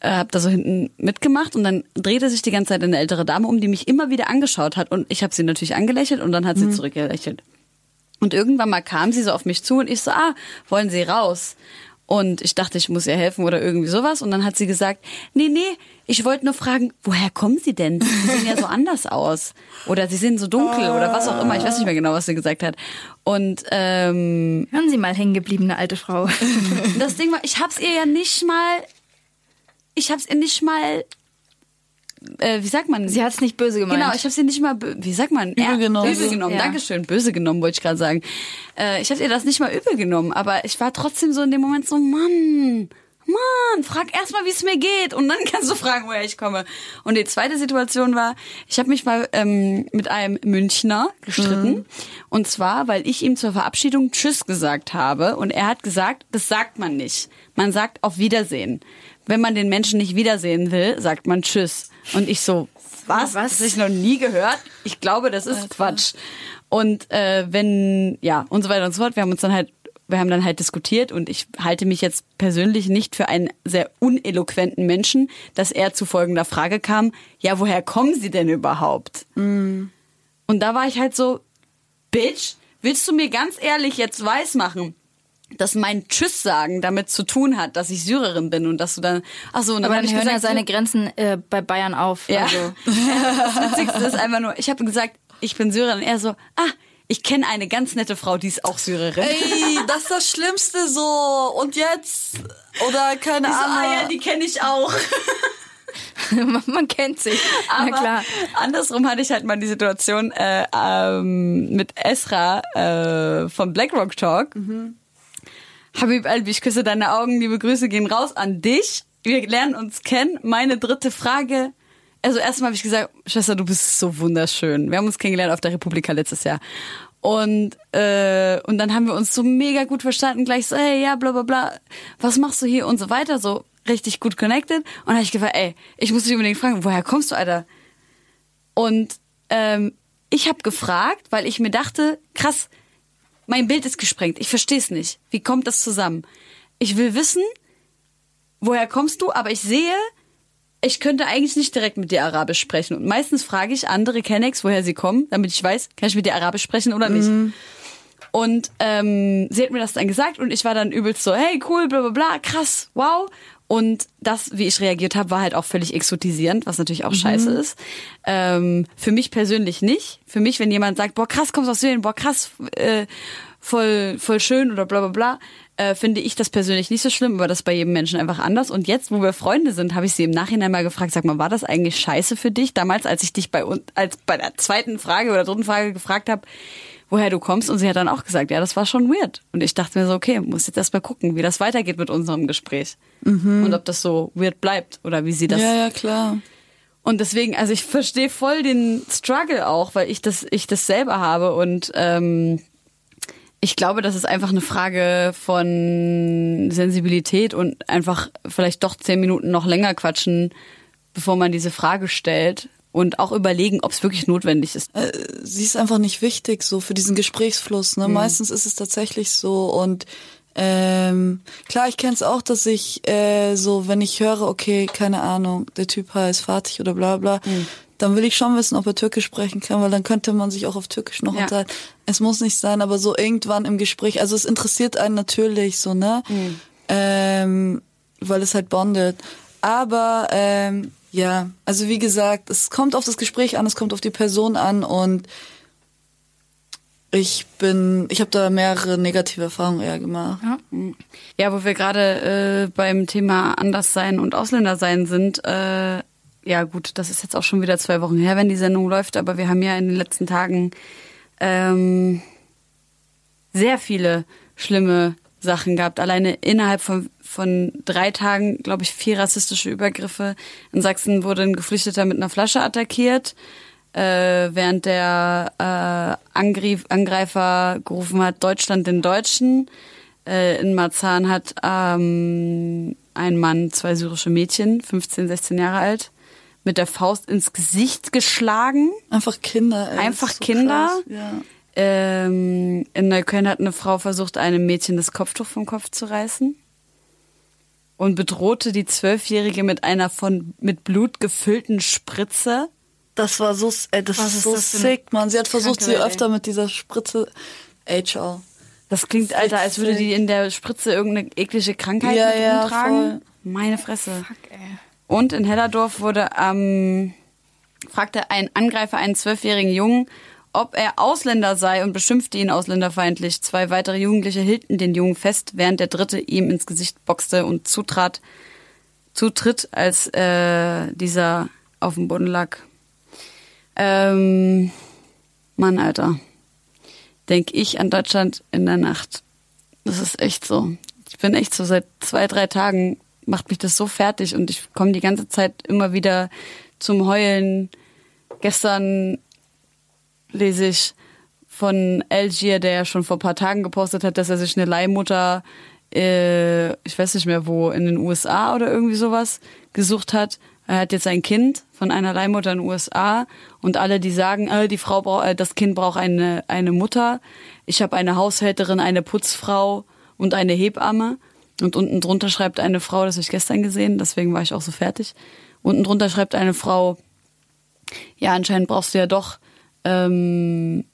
Äh, hab da so hinten mitgemacht und dann drehte sich die ganze Zeit eine ältere Dame um, die mich immer wieder angeschaut hat und ich habe sie natürlich angelächelt und dann hat sie zurückgelächelt. Und irgendwann mal kam sie so auf mich zu und ich so, ah, wollen Sie raus? Und ich dachte, ich muss ihr helfen oder irgendwie sowas. Und dann hat sie gesagt, nee, nee, ich wollte nur fragen, woher kommen Sie denn? Sie sehen ja so anders aus. Oder Sie sehen so dunkel oder was auch immer. Ich weiß nicht mehr genau, was sie gesagt hat. Und ähm, Hören Sie mal, hängengebliebene alte Frau. das Ding war, ich hab's ihr ja nicht mal, ich hab's ihr nicht mal, äh, wie sagt man? Sie hat es nicht böse gemeint. Genau, ich habe sie nicht mal, wie sagt man? Übel genommen. Übel genommen, Ja. Dankeschön. Böse genommen, wollte ich gerade sagen. Äh, ich habe ihr das nicht mal übel genommen, aber ich war trotzdem so in dem Moment so, Mann, Mann, frag erst mal, wie es mir geht und dann kannst du fragen, woher ich komme. Und die zweite Situation war, ich habe mich mal ähm, mit einem Münchner gestritten und zwar, weil ich ihm zur Verabschiedung Tschüss gesagt habe und er hat gesagt, das sagt man nicht. Man sagt auf Wiedersehen. Wenn man den Menschen nicht wiedersehen will, sagt man Tschüss. Und ich so, was? Was? Das habe ich noch nie gehört. Ich glaube, das ist Quatsch. Und äh, wenn, ja, und so weiter und so fort. Wir haben uns dann halt, wir haben dann halt diskutiert und ich halte mich jetzt persönlich nicht für einen sehr uneloquenten Menschen, dass er zu folgender Frage kam, ja, woher kommen Sie denn überhaupt? Und da war ich halt so, Bitch, willst du mir ganz ehrlich jetzt weismachen, dass mein Tschüss sagen damit zu tun hat, dass ich Syrerin bin und dass du dann, ach so, und dann dann ich hören ja seine Grenzen äh, bei Bayern auf. ja. Also. Das Witzigste ist einfach nur, ich habe gesagt, ich bin Syrerin. Und er so, ah, ich kenne eine ganz nette Frau, die ist auch Syrerin. ey, das ist das Schlimmste so. Und jetzt? Oder keine Ich so, Ahnung. ah ja, die kenne ich auch. man, kennt sich. Aber Na klar. andersrum hatte ich halt mal die Situation äh, ähm, mit Esra äh, vom BlackRock Talk. Habib Albi, ich küsse deine Augen, liebe Grüße gehen raus an dich. Wir lernen uns kennen. Meine dritte Frage. Also erstmal habe ich gesagt, Schwester, du bist so wunderschön. Wir haben uns kennengelernt auf der Republika letztes Jahr. Und, äh, und dann haben wir uns so mega gut verstanden, gleich so, hey, ja, bla bla bla, was machst du hier und so weiter, so richtig gut connected. Und dann habe ich gefragt, ey, ich muss dich unbedingt fragen, woher kommst du, Alter? Und ähm, ich habe gefragt, weil ich mir dachte, krass, mein Bild ist gesprengt. Ich verstehe es nicht. Wie kommt das zusammen? Ich will wissen, woher kommst du, aber ich sehe, ich könnte eigentlich nicht direkt mit dir Arabisch sprechen. Und meistens frage ich andere Kennex, woher sie kommen, damit ich weiß, kann ich mit dir Arabisch sprechen oder nicht. Und ähm, sie hat mir das dann gesagt und ich war dann übelst so, hey, cool, bla bla bla, krass, wow. Und das, wie ich reagiert habe, war halt auch völlig exotisierend, was natürlich auch scheiße ist. Ähm, für mich persönlich nicht. Für mich, wenn jemand sagt, boah, krass, kommst aus Syrien, boah, krass, äh, voll, voll schön oder bla bla bla, äh, finde ich das persönlich nicht so schlimm, aber das ist bei jedem Menschen einfach anders. Und jetzt, wo wir Freunde sind, habe ich sie im Nachhinein mal gefragt, sag mal, war das eigentlich scheiße für dich? Damals, als ich dich bei uns, als bei der zweiten Frage oder dritten Frage gefragt habe, woher du kommst. Und sie hat dann auch gesagt, ja, das war schon weird. Und ich dachte mir so, okay, muss jetzt erst mal gucken, wie das weitergeht mit unserem Gespräch. Mhm. Und ob das so weird bleibt oder wie sie das. Ja, ja, klar. Und deswegen, also ich verstehe voll den Struggle auch, weil ich das, ich das selber habe und ähm, ich glaube, das ist einfach eine Frage von Sensibilität und einfach vielleicht doch zehn Minuten noch länger quatschen, bevor man diese Frage stellt und auch überlegen, ob es wirklich notwendig ist. Äh, sie ist einfach nicht wichtig so für diesen Gesprächsfluss. Ne? Mhm. Meistens ist es tatsächlich so und ähm, klar, ich kenne es auch, dass ich äh, so, wenn ich höre, okay, keine Ahnung, der Typ heißt Fatih oder bla bla, mhm. Dann will ich schon wissen, ob er Türkisch sprechen kann, weil dann könnte man sich auch auf Türkisch noch ja. unterhalten. Es muss nicht sein, aber so irgendwann im Gespräch, also es interessiert einen natürlich so, ne? Mhm. Ähm, weil es halt bondet. Aber ähm, ja, also wie gesagt, es kommt auf das Gespräch an, es kommt auf die Person an und ich bin, ich habe da mehrere negative Erfahrungen eher gemacht. Ja, ja wo wir gerade äh, beim Thema Anderssein und Ausländersein sind, äh, ja gut, das ist jetzt auch schon wieder zwei Wochen her, wenn die Sendung läuft, aber wir haben ja in den letzten Tagen ähm, sehr viele schlimme Sachen gehabt. Alleine innerhalb von, von drei Tagen, glaube ich, vier rassistische Übergriffe. In Sachsen wurde ein Geflüchteter mit einer Flasche attackiert, äh, während der äh, Angriff, Angreifer gerufen hat, Deutschland den Deutschen. Äh, in Marzahn hat ähm, ein Mann zwei syrische Mädchen, 15, 16 Jahre alt, mit der Faust ins Gesicht geschlagen. Einfach Kinder. Ey, Einfach so Kinder. Krass. Ja. Ähm, in Neukölln hat eine Frau versucht, einem Mädchen das Kopftuch vom Kopf zu reißen und bedrohte die Zwölfjährige mit einer von mit Blut gefüllten Spritze. Das war so, ey, das Was ist so das sick, man. Sie hat versucht, sie öfter mit dieser Spritze. HR. Das klingt, Alter, als würde die in der Spritze irgendeine eklige Krankheit ja, ja, rumtragen. Voll. Meine Fresse. Fuck, ey. Und in Hellerdorf wurde ähm, fragte ein Angreifer einen zwölfjährigen Jungen, ob er Ausländer sei und beschimpfte ihn ausländerfeindlich. Zwei weitere Jugendliche hielten den Jungen fest, während der dritte ihm ins Gesicht boxte und zutrat, zutritt, als äh, dieser auf dem Boden lag. Ähm, Mann, Alter. Denk ich an Deutschland in der Nacht. Das ist echt so. Ich bin echt so seit zwei, drei Tagen macht mich das so fertig und ich komme die ganze Zeit immer wieder zum Heulen. Gestern lese ich von Algier, der ja schon vor ein paar Tagen gepostet hat, dass er sich eine Leihmutter, äh, ich weiß nicht mehr wo, in den USA oder irgendwie sowas gesucht hat. Er hat jetzt ein Kind von einer Leihmutter in den USA und alle, die sagen, äh, die Frau braucht, äh, das Kind braucht eine eine Mutter. Ich habe eine Haushälterin, eine Putzfrau und eine Hebamme. Und unten drunter schreibt eine Frau, das habe ich gestern gesehen, deswegen war ich auch so fertig. Unten drunter schreibt eine Frau, ja, anscheinend brauchst du ja doch ähm,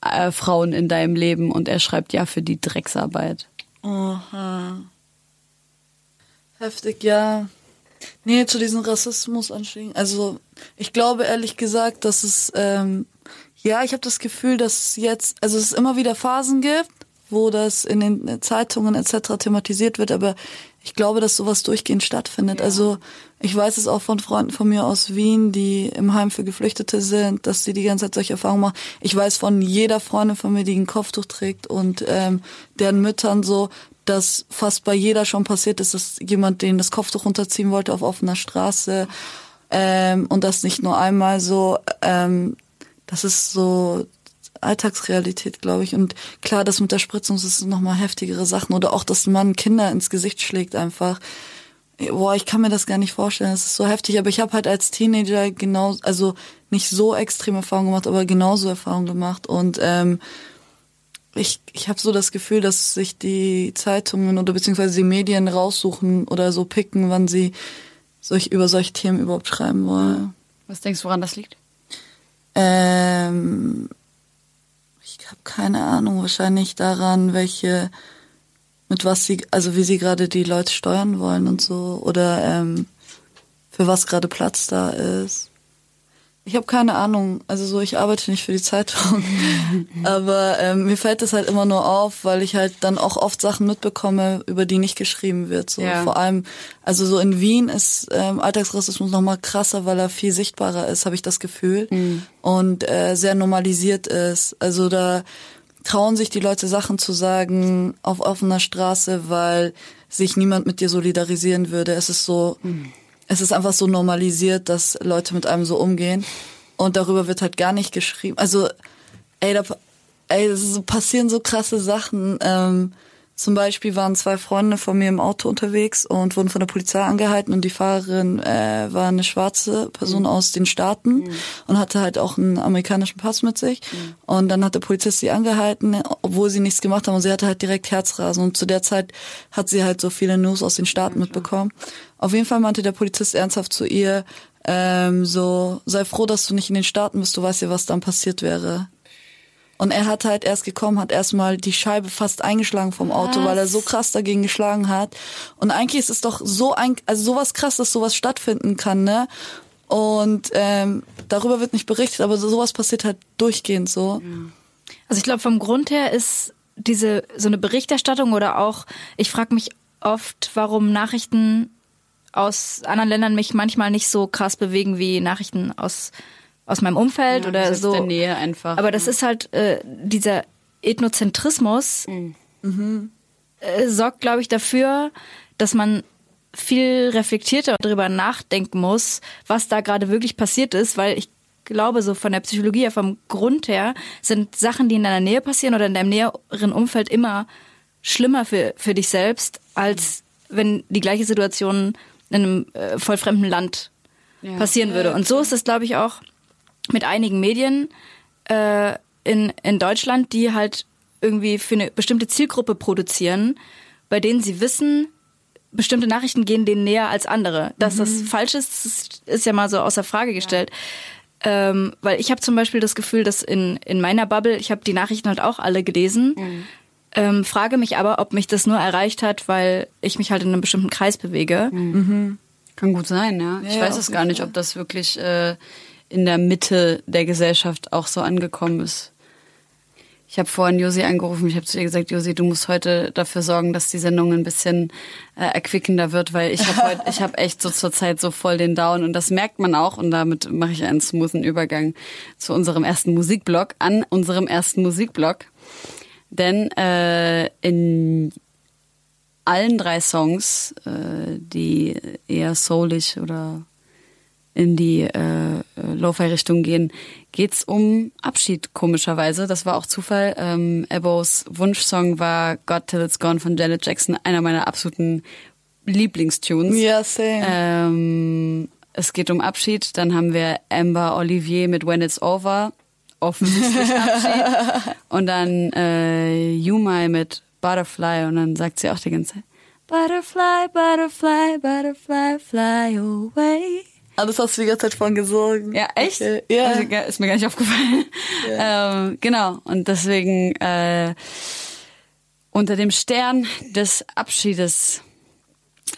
äh, Frauen in deinem Leben und er schreibt ja für die Drecksarbeit. Aha. Heftig, ja. Nee, zu diesem Rassismus-Anschlägen. Also, ich glaube ehrlich gesagt, dass es, ähm, ja, ich habe das Gefühl, dass jetzt, also es immer wieder Phasen gibt, wo das in den Zeitungen etc. thematisiert wird, aber ich glaube, dass sowas durchgehend stattfindet. Ja. Also ich weiß es auch von Freunden von mir aus Wien, die im Heim für Geflüchtete sind, dass sie die ganze Zeit solche Erfahrungen machen. Ich weiß von jeder Freundin von mir, die ein Kopftuch trägt und ähm, deren Müttern so, dass fast bei jeder schon passiert ist, dass jemand denen das Kopftuch runterziehen wollte auf offener Straße. Ähm, und das nicht nur einmal so. Ähm, das ist so Alltagsrealität, glaube ich. Und klar, das mit der Spritzung, das sind nochmal heftigere Sachen. Oder auch, dass man Kinder ins Gesicht schlägt einfach boah, ich kann mir das gar nicht vorstellen, das ist so heftig, aber ich habe halt als Teenager genau, also nicht so extreme Erfahrungen gemacht, aber genauso Erfahrungen gemacht und ähm, ich, ich habe so das Gefühl, dass sich die Zeitungen oder beziehungsweise die Medien raussuchen oder so picken, wann sie solch, über solche Themen überhaupt schreiben wollen. Was denkst du, woran das liegt? Ähm, ich habe keine Ahnung, wahrscheinlich daran, welche mit was sie, also wie sie gerade die Leute steuern wollen und so oder ähm, für was gerade Platz da ist. Ich habe keine Ahnung. Also so, ich arbeite nicht für die Zeitung. Aber ähm, mir fällt das halt immer nur auf, weil ich halt dann auch oft Sachen mitbekomme, über die nicht geschrieben wird. So Ja. vor allem, also so in Wien ist ähm, Alltagsrassismus noch mal krasser, weil er viel sichtbarer ist, habe ich das Gefühl. Und äh, sehr normalisiert ist. Also da trauen sich die Leute Sachen zu sagen auf offener Straße, weil sich niemand mit dir solidarisieren würde. Es ist so, es ist einfach so normalisiert, dass Leute mit einem so umgehen. Und darüber wird halt gar nicht geschrieben. Also, ey, da, ey, passieren so krasse Sachen. Ähm, zum Beispiel waren zwei Freunde von mir im Auto unterwegs und wurden von der Polizei angehalten und die Fahrerin äh, war eine schwarze Person aus den Staaten und hatte halt auch einen amerikanischen Pass mit sich. Und dann hat der Polizist sie angehalten, obwohl sie nichts gemacht haben und sie hatte halt direkt Herzrasen. Und zu der Zeit hat sie halt so viele News aus den Staaten mitbekommen. Auf jeden Fall meinte der Polizist ernsthaft zu ihr, ähm, so, sei froh, dass du nicht in den Staaten bist, du weißt ja, was dann passiert wäre. Und er hat halt erst gekommen, hat erstmal die Scheibe fast eingeschlagen vom Auto, weil er so krass dagegen geschlagen hat. Und eigentlich ist es doch so ein, also sowas krass, dass sowas stattfinden kann, ne? Und ähm, darüber wird nicht berichtet, aber so- sowas passiert halt durchgehend so. Also ich glaube, vom Grund her ist diese so eine Berichterstattung oder auch, ich frage mich oft, warum Nachrichten aus anderen Ländern mich manchmal nicht so krass bewegen wie Nachrichten aus, aus meinem Umfeld Ja, oder so. der Nähe einfach. Aber das ist halt äh, dieser Ethnozentrismus äh, sorgt, glaube ich, dafür, dass man viel reflektierter darüber nachdenken muss, was da gerade wirklich passiert ist, weil ich glaube, so von der Psychologie her, vom Grund her, sind Sachen, die in deiner Nähe passieren oder in deinem näheren Umfeld immer schlimmer für, für dich selbst, als wenn die gleiche Situation in einem äh, voll fremden Land Ja. passieren würde. Und so ist es, glaube ich, auch mit einigen Medien äh, in, in Deutschland, die halt irgendwie für eine bestimmte Zielgruppe produzieren, bei denen sie wissen, bestimmte Nachrichten gehen denen näher als andere. Dass das falsch ist, ist, ja mal so außer Frage gestellt. Ähm, weil ich habe zum Beispiel das Gefühl, dass in, in meiner Bubble, ich habe die Nachrichten halt auch alle gelesen, ähm, frage mich aber, ob mich das nur erreicht hat, weil ich mich halt in einem bestimmten Kreis bewege. Kann gut sein, ja. ich Ja, weiß auf es gar nicht, ob das wirklich äh, in der Mitte der Gesellschaft auch so angekommen ist. Ich habe vorhin Josi angerufen, ich habe zu ihr gesagt, Josi, du musst heute dafür sorgen, dass die Sendung ein bisschen äh, erquickender wird, weil ich habe heute, ich habe echt so zur Zeit so voll den Down und das merkt man auch und damit mache ich einen smoothen Übergang zu unserem ersten Musikblock, an unserem ersten Musikblock. Denn äh, in allen drei Songs, äh, die eher soulig oder in die äh, Lo-Fi-Richtung gehen, geht's um Abschied, komischerweise. Das war auch Zufall. Ähm, Ebos Wunschsong war God Till It's Gone von Janet Jackson, einer meiner absoluten Lieblingstunes. Ja, same. Ähm, es geht um Abschied. Dann haben wir Amber Olivier mit When It's Over. Offensichtlich Abschied. Und dann äh, Yumai mit Butterfly. Und dann sagt sie auch die ganze Zeit, Butterfly, Butterfly, Butterfly, fly away. Das hast du die ganze Zeit von gesungen. Ja, echt? Okay. Ja. Also, ist mir gar nicht aufgefallen. Ähm, genau. Und deswegen äh, unter dem Stern des Abschiedes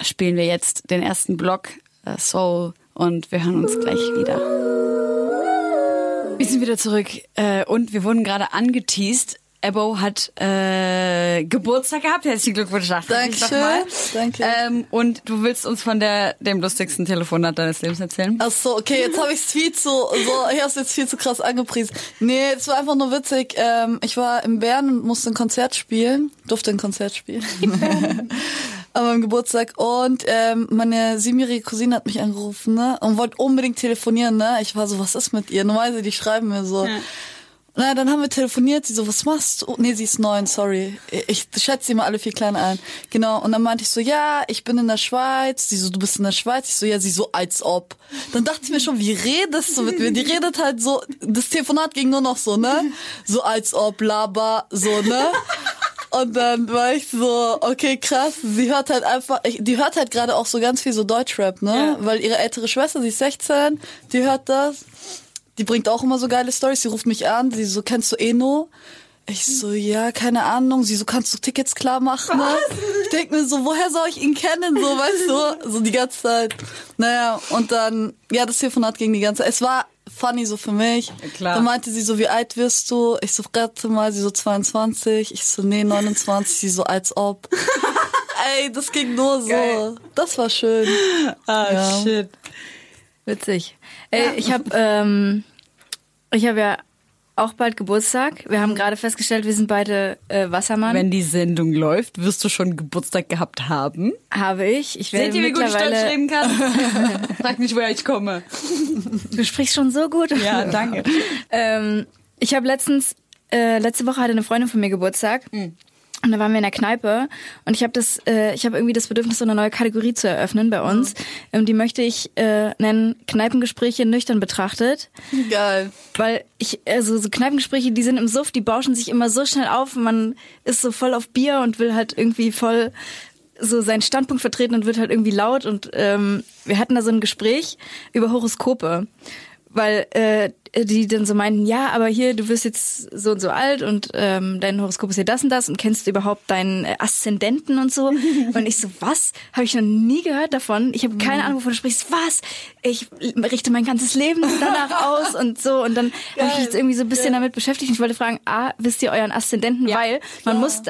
spielen wir jetzt den ersten Block äh, Soul und wir hören uns gleich wieder. Wir sind wieder zurück äh, und wir wurden gerade angeteased. Ebo hat äh, Geburtstag gehabt. Herzlichen Glückwunsch nachträglich nochmal. Danke. Ähm, und du willst uns von der dem lustigsten Telefonat deines Lebens erzählen? Ach so, okay, jetzt habe ich es viel zu, so, ich habe jetzt viel zu krass angepriesen. Nee, es war einfach nur witzig. Ähm, ich war in Bern und musste ein Konzert spielen, durfte ein Konzert spielen. An meinem Geburtstag und ähm, meine siebenjährige Cousine hat mich angerufen ne, und wollte unbedingt telefonieren. Ne? Ich war so, was ist mit ihr? Normalerweise, die schreiben mir so. Na, dann haben wir telefoniert. Sie so, was machst du? Nee, sie ist neun, sorry. Ich schätze sie mal alle viel kleiner ein. Genau. Und dann meinte ich so, ja, ich bin in der Schweiz. Sie so, du bist in der Schweiz? Ich so, ja, sie so, als ob. Dann dachte ich mir schon, wie redest du mit mir? Die redet halt so, das Telefonat ging nur noch so, ne? So als ob, laber, so, ne? Und dann war ich so, okay, krass. Sie hört halt einfach, die hört halt gerade auch so ganz viel so Deutschrap, ne? Weil ihre ältere Schwester, sie ist 16, die hört das. Die bringt auch immer so geile Stories. Sie ruft mich an, sie so, kennst du Eno? Ich so, ja, keine Ahnung. Sie so, kannst du Tickets klar machen? Ne? Ich denk mir so, woher soll ich ihn kennen? So, weißt du, so die ganze Zeit. Naja, und dann, ja, das Telefonat ging die ganze Zeit. Es war funny so für mich. klar. Dann meinte sie so, wie alt wirst du? Ich so, rette mal, sie so 22. Ich so, nee, 29. Sie so, als ob. Ey, das ging nur so. Das war schön. Ah, Ja. shit. Witzig. Ey, ich habe ähm, ich habe ja auch bald Geburtstag. Wir haben gerade festgestellt, wir sind beide äh, Wassermann. Wenn die Sendung läuft, wirst du schon Geburtstag gehabt haben. habe ich. Ich werde Seht ihr, wie gut ich Deutsch reden kann? Frag nicht, woher ich komme. Du sprichst schon so gut. Ja, danke. ähm, ich habe letztens, äh, letzte Woche hatte eine Freundin von mir Geburtstag. Und da waren wir in der Kneipe und ich habe das, äh, ich habe irgendwie das Bedürfnis, so eine neue Kategorie zu eröffnen bei uns. Ähm, die möchte ich äh, nennen Kneipengespräche nüchtern betrachtet. Geil. Weil ich, also so Kneipengespräche, die sind im Suff, die bauschen sich immer so schnell auf. Man ist so voll auf Bier und will halt irgendwie voll so seinen Standpunkt vertreten und wird halt irgendwie laut. Und ähm, wir hatten da so ein Gespräch über Horoskope. Weil äh, die dann so meinten, ja, aber hier, du wirst jetzt so und so alt und ähm, dein Horoskop ist ja das und das und kennst du überhaupt deinen äh, Aszendenten und so. und ich so, was? Habe ich noch nie gehört davon. Ich habe keine Ahnung, wovon du sprichst. Was? Ich richte mein ganzes Leben danach aus und so. Und dann habe ich mich jetzt irgendwie so ein bisschen damit beschäftigt. Und ich wollte fragen, ah, wisst ihr euren Aszendenten? Weil man muss...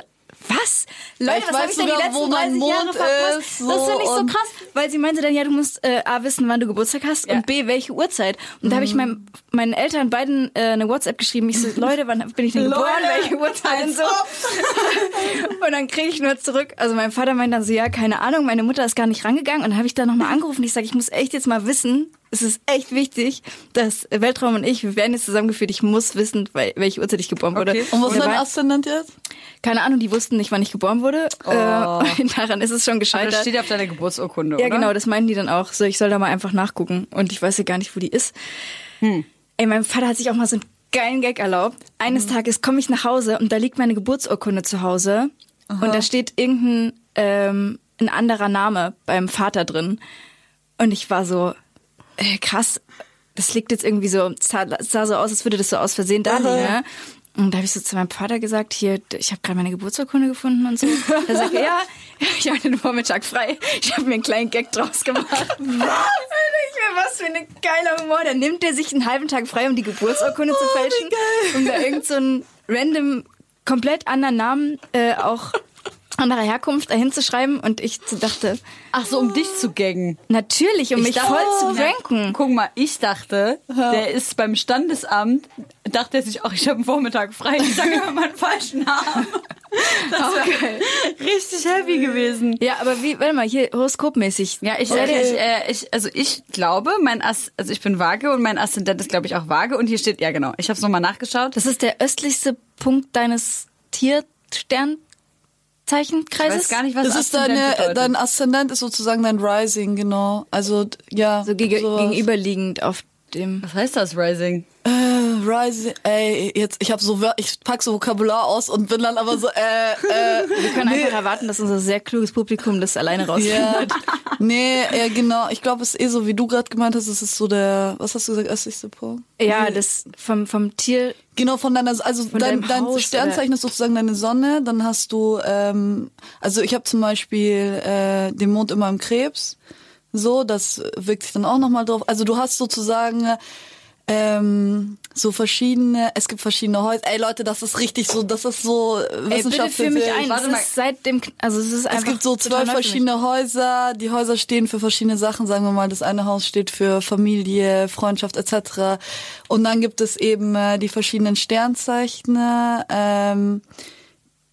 Was? Leute, was habe ich denn die letzten wo mein 30 Jahre Mond verpasst? ist, das so finde ich so krass, weil sie meinte dann, ja, du musst äh, A wissen, wann du Geburtstag hast und B, welche Uhrzeit. Und da habe ich Mhm. meinem, meinen Eltern beiden äh, eine WhatsApp geschrieben. Ich so, Leute, wann bin ich denn geboren? Welche Uhrzeit und so. und dann kriege ich nur zurück, also mein Vater meint dann so, ja, keine Ahnung, meine Mutter ist gar nicht rangegangen. Und dann habe ich da nochmal angerufen. Ich sage, ich muss echt jetzt mal wissen, es ist echt wichtig, dass Weltraum und ich, wir werden jetzt zusammengeführt. Ich muss wissen, wel- welche Uhrzeit ich geboren wurde. Und was ist dein Aszendent jetzt? keine Ahnung, die wussten nicht, wann ich geboren wurde. Äh, daran ist es schon Aber gescheitert. das steht ja auf deiner Geburtsurkunde, ja, oder? genau, das meinen die dann auch. So, ich soll da mal einfach nachgucken. Und ich weiß ja gar nicht, wo die ist. Hm. Ey, mein Vater hat sich auch mal so einen geilen Gag erlaubt. Eines Hm. Tages komme ich nach Hause und da liegt meine Geburtsurkunde zu Hause. Und da steht irgendein ähm, ein anderer Name beim Vater drin. Und ich war so, äh, krass, das liegt jetzt irgendwie so, es sah, sah so aus, als würde das so aus Versehen da liegen. Ne? Und da habe ich so zu meinem Vater gesagt, hier, ich habe gerade meine Geburtsurkunde gefunden und so. Da sagt er, ja, ich habe den Vormittag frei. Ich habe mir einen kleinen Gag draus gemacht. Was? Ich was für eine geile Humor. Dann nimmt er sich einen halben Tag frei, um die Geburtsurkunde zu fälschen. Um da irgend so einen random, komplett anderen Namen, äh, auch anderer Herkunft dahin zu schreiben. Und ich dachte, Ach so, um dich zu gaggen. natürlich, um mich dachte- voll zu Na, ranken. Guck mal, ich dachte, der ist beim Standesamt, dachte er sich, ach, ich habe einen Vormittag frei, ich sage immer meinen falschen Namen. Das wäre richtig heavy gewesen. Ja, aber wie, warte mal, hier horoskopmäßig. Ja, ich, Okay. ich, äh, ich, also ich glaube, mein As, also ich bin vage und mein Aszendent ist, glaube ich, auch vage. Und hier steht, ja genau, ich habe es nochmal nachgeschaut. Das ist der östlichste Punkt deines Tiersternzeichenkreises. Ich weiß gar nicht, was Das ist deine, bedeutet. dein Aszendent ist sozusagen dein Rising, genau. Also, ja. So gege sowas. gegenüberliegend auf dem. Was heißt das, Rising? Äh, Rising, ey, jetzt, ich habe so, ich pack so Vokabular aus und bin dann aber so, äh, äh, Wir können einfach erwarten, dass unser sehr kluges Publikum das alleine ja, rausfindet. nee, ja, genau. Ich glaube, es ist eh so, wie du gerade gemeint hast, es ist so der, was hast du gesagt, östlichste Punkt? Ja, das vom, vom Tier. Genau, von deiner, also Von dein, dein Haus, Sternzeichen ist sozusagen deine Sonne, dann hast du, ähm, also ich habe zum Beispiel äh, den Mond immer im Krebs, so, das wirkt sich dann auch nochmal drauf. Also du hast sozusagen ähm, so verschiedene, es gibt verschiedene Häuser. Ey Leute, das ist richtig so, das ist so Ey, bitte führ mich ein. Warte mal. seit dem, also es ist einfach Es gibt so für mich. verschiedene Häuser. Die Häuser stehen für verschiedene Sachen. Sagen wir mal, das eine Haus steht für Familie, Freundschaft etc. Und dann gibt es eben äh, die verschiedenen Sternzeichen, ähm,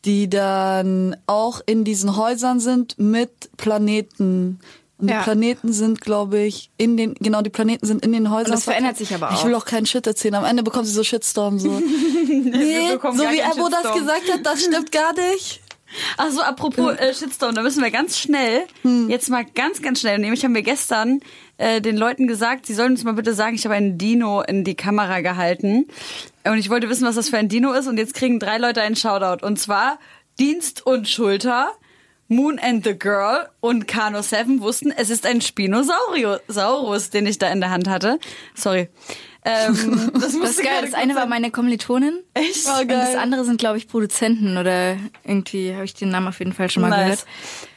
die dann auch in diesen Häusern sind mit Planeten. Und Ja. die Planeten sind, glaube ich, in den, genau, die Planeten sind in den Häusern. das verändert sich aber Ich auch. will auch keinen Shit erzählen. Am Ende bekommt sie so Shitstorm, so. nee, so wie Abo das gesagt hat, das stimmt gar nicht. Ach so, apropos äh, Shitstorm, da müssen wir ganz schnell, jetzt mal ganz, ganz schnell, nämlich haben wir gestern äh, den Leuten gesagt, sie sollen uns mal bitte sagen, ich habe einen Dino in die Kamera gehalten und ich wollte wissen, was das für ein Dino ist und jetzt kriegen drei Leute einen Shoutout und zwar Dienst und Schulter, Moon and the Girl und Kano 7 wussten, es ist ein Spinosaurus, den ich da in der Hand hatte. Sorry. Ähm, das Das ist geil. Das eine kurz war sein. meine Kommilitonin. Echt? Und das andere sind, glaube ich, Produzenten oder irgendwie habe ich den Namen auf jeden Fall schon mal Nice.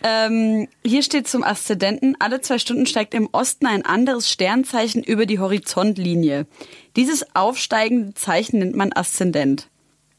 gehört. Ähm, hier steht zum Aszendenten, alle zwei Stunden steigt im Osten ein anderes Sternzeichen über die Horizontlinie. Dieses aufsteigende Zeichen nennt man Aszendent.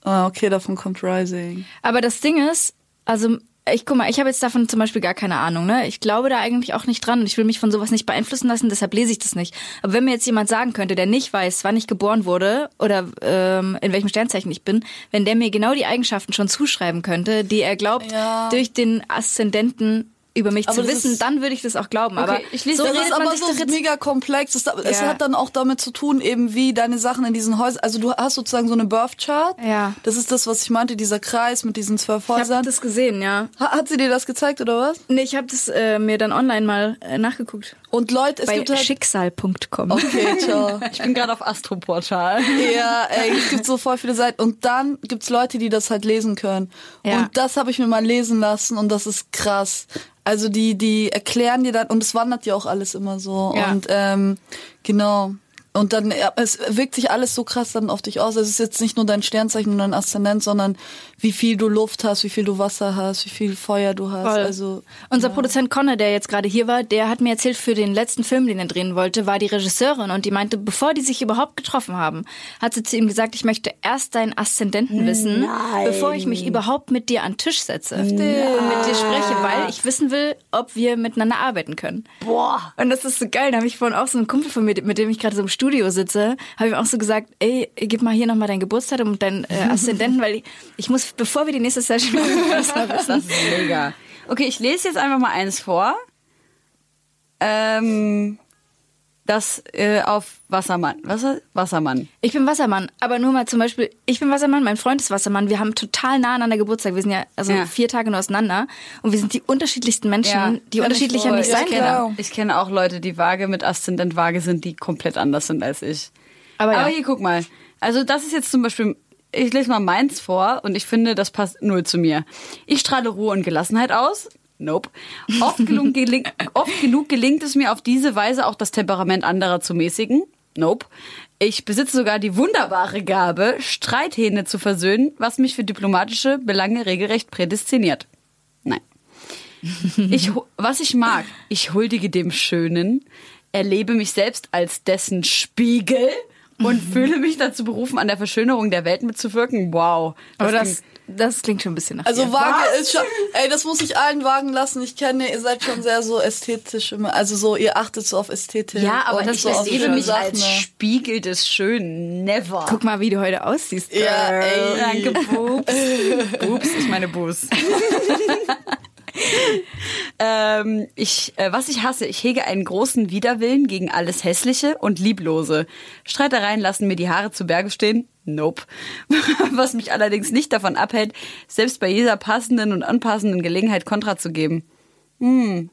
Ah, okay, davon kommt Rising. Aber das Ding ist, also ich guck mal, ich habe jetzt davon zum Beispiel gar keine Ahnung, ne? Ich glaube da eigentlich auch nicht dran und ich will mich von sowas nicht beeinflussen lassen, deshalb lese ich das nicht. Aber wenn mir jetzt jemand sagen könnte, der nicht weiß, wann ich geboren wurde oder ähm, in welchem Sternzeichen ich bin, wenn der mir genau die Eigenschaften schon zuschreiben könnte, die er glaubt, Ja. durch den Aszendenten über mich Aber zu wissen, ist- dann würde ich das auch glauben. aber ich lese so das redet ist man aber so mega komplex. Es, es Ja. hat dann auch damit zu tun, eben wie deine Sachen in diesen Häusern. Also du hast sozusagen so eine Birth Chart. Ja. Das ist das, was ich meinte, dieser Kreis mit diesen zwölf Ich habe Häusern. das gesehen, ja. Ha- Hat sie dir das gezeigt oder was? Nee, ich habe das äh, mir dann online mal äh, nachgeguckt. Und Leute, es Bei gibt halt. schicksal.com. Okay, ciao. Ich bin gerade auf Astroportal. Ja, ey, es gibt so voll viele Seiten. Und dann gibt's Leute, die das halt lesen können. Ja. Und das habe ich mir mal lesen lassen und das ist krass. Also die, die erklären dir dann, und es wandert ja auch alles immer so. Ja. Und ähm, genau. Und dann, ja, es wirkt sich alles so krass dann auf dich aus. Es ist jetzt nicht nur dein Sternzeichen und dein Aszendent, sondern wie viel du Luft hast, wie viel du Wasser hast, wie viel Feuer du hast. Voll. Also Unser Produzent Conor, der jetzt gerade hier war, der hat mir erzählt, für den letzten Film, den er drehen wollte, war die Regisseurin und die meinte, bevor die sich überhaupt getroffen haben, hat sie zu ihm gesagt, ich möchte erst deinen Aszendenten wissen, bevor ich mich überhaupt mit dir an den Tisch setze und mit dir spreche, weil ich wissen will, ob wir miteinander arbeiten können. Boah. Und das ist so geil. Da habe ich vorhin auch so einen Kumpel von mir, mit dem ich gerade so im Studio sitze, habe ich auch so gesagt, ey, gib mal hier nochmal dein Geburtsdatum und deinen äh, Aszendenten, weil ich, ich muss, bevor wir die nächste Session machen. Das ist mega. Okay, ich lese jetzt einfach mal eins vor. Ähm, das äh, auf Wassermann. Was, Wassermann. Ich bin Wassermann, aber nur mal zum Beispiel, ich bin Wassermann, mein Freund ist Wassermann. Wir haben total nah aneinander Geburtstag. Wir sind ja also Ja. vier Tage nur auseinander und wir sind die unterschiedlichsten Menschen, Ja, die unterschiedlicher nicht sein können. Ich kenne auch Leute, die Waage mit Aszendent Waage sind, die komplett anders sind als ich. Aber ja. Aber hier, guck mal. Also das ist jetzt zum Beispiel, ich lese mal meins vor und ich finde, das passt null zu mir. Ich strahle Ruhe und Gelassenheit aus. Nope. Oft genug, oft genug gelingt es mir auf diese Weise auch das Temperament anderer zu mäßigen. Nope. Ich besitze sogar die wunderbare Gabe, Streithähne zu versöhnen, was mich für diplomatische Belange regelrecht prädestiniert. Nein. Ich, was ich mag, ich huldige dem Schönen, erlebe mich selbst als dessen Spiegel und fühle mich dazu berufen, an der Verschönerung der Welt mitzuwirken. Wow. Aber klingt- das, das klingt schon ein bisschen nach Also dir. Waage ist schon, ey, das muss ich allen wagen lassen. Ich kenne, ihr seid schon sehr so ästhetisch immer. Also so, ihr achtet so auf Ästhetik. ja, aber das so erlebe mich Sachen, als ne? Spiegel des Schönen. Never. Guck mal, wie du heute aussiehst. Ja, Girl. ey. Danke, Boobs. Boobs, ich meine Boos. ähm, ich, äh, was ich hasse, ich hege einen großen Widerwillen gegen alles Hässliche und Lieblose. Streitereien lassen mir die Haare zu Berge stehen. Nope. Was mich allerdings nicht davon abhält, selbst bei jeder passenden und anpassenden Gelegenheit Kontra zu geben. Hm.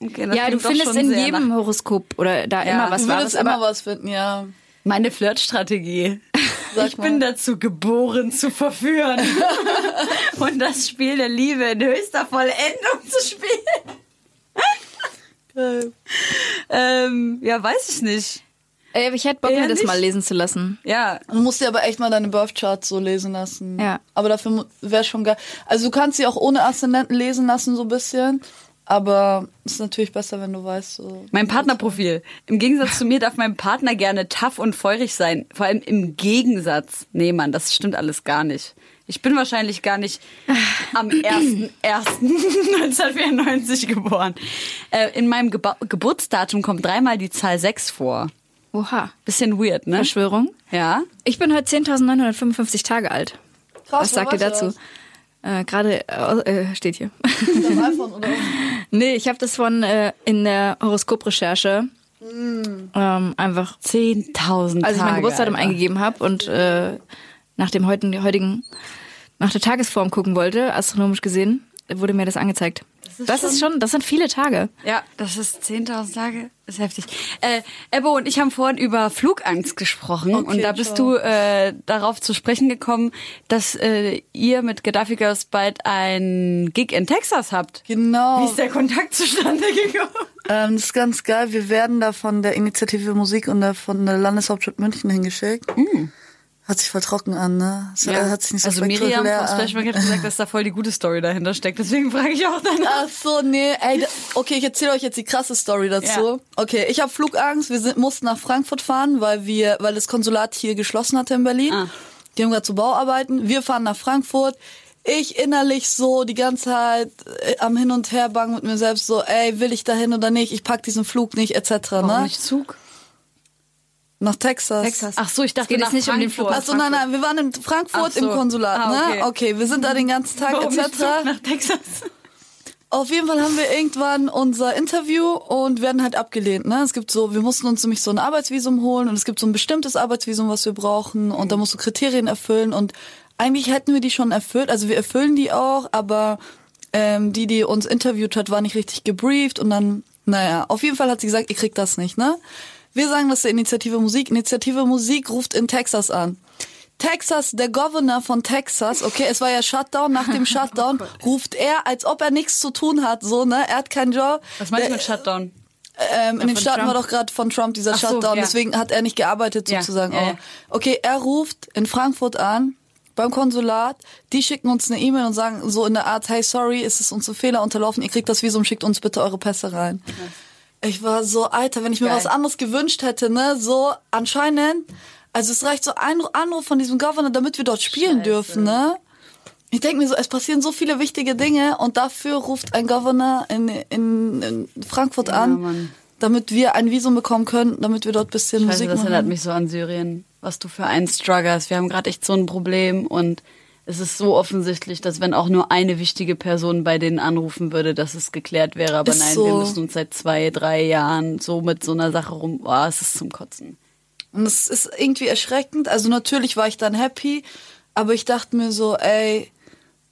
Okay, das Ja, du findest in jedem Horoskop oder da Ja, immer was Du Wahres. würdest immer was finden, ja. meine Flirtstrategie. Sag ich bin mal. dazu geboren zu verführen und das Spiel der Liebe in höchster Vollendung zu spielen. Ähm, ja, weiß ich nicht. Ey, aber ich hätte Bock, Eher mir das nicht. mal lesen zu lassen. Ja, Du musst dir aber echt mal deine Birth Chart so lesen lassen. Ja. Aber dafür wäre schon geil. Also du kannst sie auch ohne Aszendenten lesen lassen, so ein bisschen. Aber es ist natürlich besser, wenn du weißt, so. mein Partnerprofil. Im Gegensatz zu mir darf mein Partner gerne tough und feurig sein. Vor allem im Gegensatz. Nee, Mann, das stimmt alles gar nicht. Ich bin wahrscheinlich gar nicht am 1.1.1994 geboren. Äh, in meinem Geba Geburtsdatum kommt dreimal die Zahl 6 vor. Oha. Bisschen weird, ne? Verschwörung. Ja. Ich bin heute 10.955 Tage alt. Krass, Was sagt ihr dazu? Äh, Gerade äh, steht hier. nee, ich habe das von äh, in der Horoskoprecherche ähm, einfach, 10.000 als ich mein Geburtsdatum eingegeben habe und äh, nach dem heutigen, heutigen, nach der Tagesform gucken wollte, astronomisch gesehen, wurde mir das angezeigt. Das ist, schon, das sind viele Tage. Ja, das ist 10.000 Tage. Das ist heftig. Äh, Ebbo und ich haben vorhin über Flugangst gesprochen Okay, und da bist ciao. du äh, darauf zu sprechen gekommen, dass äh, ihr mit Gaddafi Girls bald ein Gig in Texas habt. Genau. Wie ist der Kontakt zustande gekommen? Ähm, das ist ganz geil. Wir werden da von der Initiative Musik und der, von der Landeshauptstadt München hingeschickt. Hört sich voll trocken an, ne? Es Ja. hört sich nicht so also Miriam an. Splash Market hat gesagt, dass da voll die gute Story dahinter steckt. Deswegen frage ich auch danach. Ach so, nee, ey, da- okay, ich erzähle euch jetzt die krasse Story dazu. Ja. Okay, ich habe Flugangst. Wir sind, mussten nach Frankfurt fahren, weil wir, weil das Konsulat hier geschlossen hatte in Berlin. Ah. Die haben gerade zu Bauarbeiten. Wir fahren nach Frankfurt. Ich innerlich so die ganze Zeit äh, am Hin und Her bangen mit mir selbst so, ey, will ich dahin oder nicht? Ich pack diesen Flug nicht, etc. Warum Ne? nicht Zug? Nach Texas. Texas. Ach so, ich dachte geht nach jetzt nicht um den Frankfurt. Ach so, nein, nein, wir waren in Frankfurt so. im Konsulat, Ah, ne? okay. Okay, wir sind da den ganzen Tag Warum etc. Nach Texas? Auf jeden Fall haben wir irgendwann unser Interview und werden halt abgelehnt. Ne? Es gibt so, wir mussten uns nämlich so ein Arbeitsvisum holen und es gibt so ein bestimmtes Arbeitsvisum, was wir brauchen und da musst du Kriterien erfüllen und eigentlich hätten wir die schon erfüllt. Also wir erfüllen die auch, aber ähm, die, die uns interviewt hat, war nicht richtig gebrieft und dann, naja, auf jeden Fall hat sie gesagt, ihr kriegt das nicht, ne? Wir sagen das der Initiative Musik. Initiative Musik ruft in Texas an. Texas, der Governor von Texas, okay, es war ja Shutdown, nach dem Shutdown ruft er, als ob er nichts zu tun hat, so, ne, er hat keinen Job. Was meinst du mit Shutdown? ähm, in den Staaten Trump. war doch gerade von Trump dieser Ach so, Shutdown, ja. deswegen hat er nicht gearbeitet sozusagen. ja, auch. ja. Okay, er ruft in Frankfurt an, beim Konsulat, die schicken uns eine E-Mail und sagen so in der Art, hey, sorry, ist es uns ein Fehler unterlaufen, ihr kriegt das Visum, schickt uns bitte eure Pässe rein. Ich war so, Alter, wenn ich mir Geil. was anderes gewünscht hätte, ne, so anscheinend, also es reicht so ein Anruf von diesem Governor, damit wir dort spielen Scheiße. dürfen, ne? Ich denke mir so, es passieren so viele wichtige Dinge und dafür ruft ein Governor in, in, in Frankfurt Ja, an, Mann. damit wir ein Visum bekommen können, damit wir dort bisschen Scheiße, Musik das erinnert machen. mich so an Syrien. Was du für einen Struggle hast. Wir haben gerade echt so ein Problem und es ist so offensichtlich, dass wenn auch nur eine wichtige Person bei denen anrufen würde, dass es geklärt wäre. Aber Ist nein, so. wir müssen uns seit zwei, drei Jahren so mit so einer Sache rum. Boah, es ist zum Kotzen. Und es ist irgendwie erschreckend. Also natürlich war ich dann happy, aber ich dachte mir so, ey,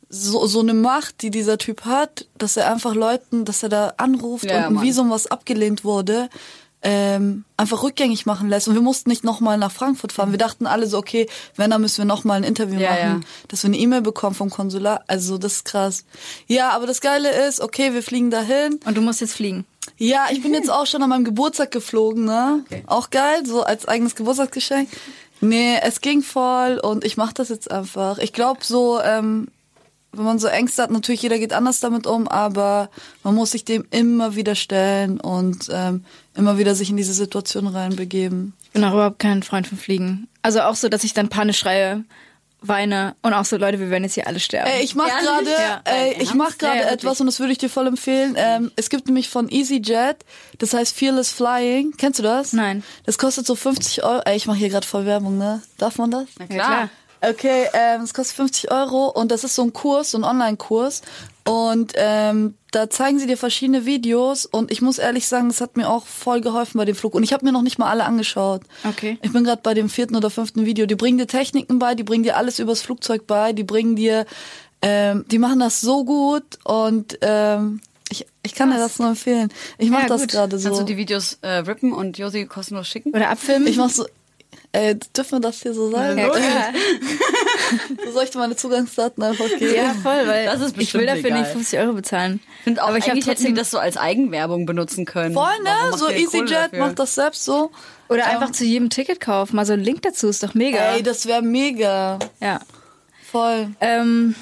so, so eine Macht, die dieser Typ hat, dass er einfach Leuten, dass er da anruft Ja, und ein Mann. Visum, was abgelehnt wurde, ähm, einfach rückgängig machen lässt. Und wir mussten nicht nochmal nach Frankfurt fahren. Wir dachten alle so, okay, wenn, dann müssen wir nochmal ein Interview Ja, machen, ja. dass wir eine E-Mail bekommen vom Konsulat. Also das ist krass. Ja, aber das Geile ist, okay, wir fliegen dahin. Und du musst jetzt fliegen. Ja, ich bin jetzt auch schon an meinem Geburtstag geflogen, ne? Auch geil, so als eigenes Geburtstagsgeschenk. Nee, es ging voll und ich mach das jetzt einfach. Ich glaube so, ähm, wenn man so Ängste hat, natürlich jeder geht anders damit um, aber man muss sich dem immer wieder stellen und ähm, immer wieder sich in diese Situation reinbegeben. Ich bin auch überhaupt kein Freund von Fliegen. Also auch so, dass ich dann panisch schreie, weine und auch so, Leute, wir werden jetzt hier alle sterben. Ey, ich mach Ehrlich? gerade, Ja. ich mach gerade Ja, etwas und das würde ich dir voll empfehlen. Ähm, es gibt nämlich von EasyJet, das heißt Fearless Flying. Kennst du das? Nein. Das kostet so 50 Euro. Ey, ich mache hier gerade voll Werbung, ne? Darf man das? Na Ja, klar. Okay, ähm, es kostet 50 Euro und das ist so ein Kurs, so ein Online-Kurs. Und ähm, da zeigen sie dir verschiedene Videos und ich muss ehrlich sagen, das hat mir auch voll geholfen bei dem Flug. Und ich habe mir noch nicht mal alle angeschaut. Okay. Ich bin gerade bei dem vierten oder fünften Video. Die bringen dir Techniken bei, die bringen dir alles übers Flugzeug bei, die bringen dir, ähm, die machen das so gut und ähm, ich, ich kann dir das nur empfehlen. Ich mache Ja, das gerade so. Kannst du die Videos äh, rippen und Josi kostenlos schicken? Oder abfilmen. ich mach so. Äh, dürfen wir das hier so sagen? ja, klar. So soll ich dir meine Zugangsdaten einfach geben? ja, voll, weil Das ist ich will dafür egal. nicht 50 Euro bezahlen. Ich finde auch, Aber ich habe trotzdem das so als Eigenwerbung benutzen können. Voll, ne? So EasyJet macht das selbst so. oder einfach zu jedem Ticket kaufen. Mal so einen Link dazu ist doch mega. Ey, das wäre mega. ja. Voll. Ähm,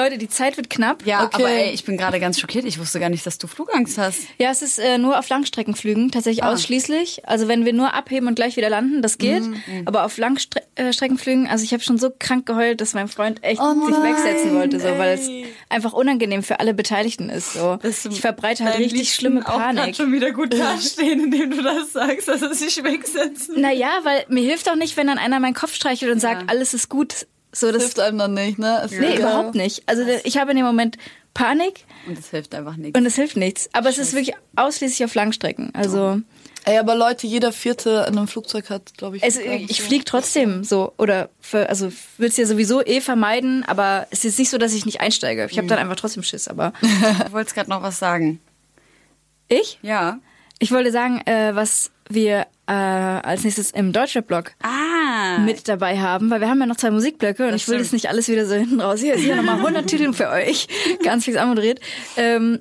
Leute, die Zeit wird knapp. Ja, Okay. aber ey, ich bin gerade ganz schockiert. Ich wusste gar nicht, dass du Flugangst hast. Ja, es ist äh, nur auf Langstreckenflügen, tatsächlich Ah. ausschließlich. Also wenn wir nur abheben und gleich wieder landen, das geht. Mhm. Aber auf Langstreckenflügen, also ich habe schon so krank geheult, dass mein Freund echt Oh sich nein, wegsetzen wollte, so, weil es einfach unangenehm für alle Beteiligten ist. So. Ich verbreite halt richtig schlimme Panik. schon wieder gut dastehen, indem du das sagst, dass es sich wegsetzen. Naja, weil mir hilft auch nicht, wenn dann einer meinen Kopf streichelt und sagt, alles ist gut. So, das, Hilft einem dann nicht, ne? Ist nee, egal. überhaupt nicht. Also ich habe in dem Moment Panik Und es hilft einfach nichts. und es hilft nichts. Aber es ist wirklich ausschließlich auf Langstrecken. Also Ey, aber Leute, jeder Vierte in einem Flugzeug hat, glaube ich. es, Flugangst. ich fliege trotzdem so oder für, also will es ja sowieso eh vermeiden, aber es ist nicht so, dass ich nicht einsteige. Ich habe dann einfach trotzdem Schiss. Aber Du wolltest gerade noch was sagen. ich, Ja. ich wollte sagen, äh, was wir äh, als nächstes im Deutschrap-Blog Ah. mit dabei haben, weil wir haben ja noch zwei Musikblöcke und Das ich will stimmt. jetzt nicht alles wieder so hinten raus. Hier ist hier nochmal 100 Titel für euch, ganz fix anmoderiert. Ähm,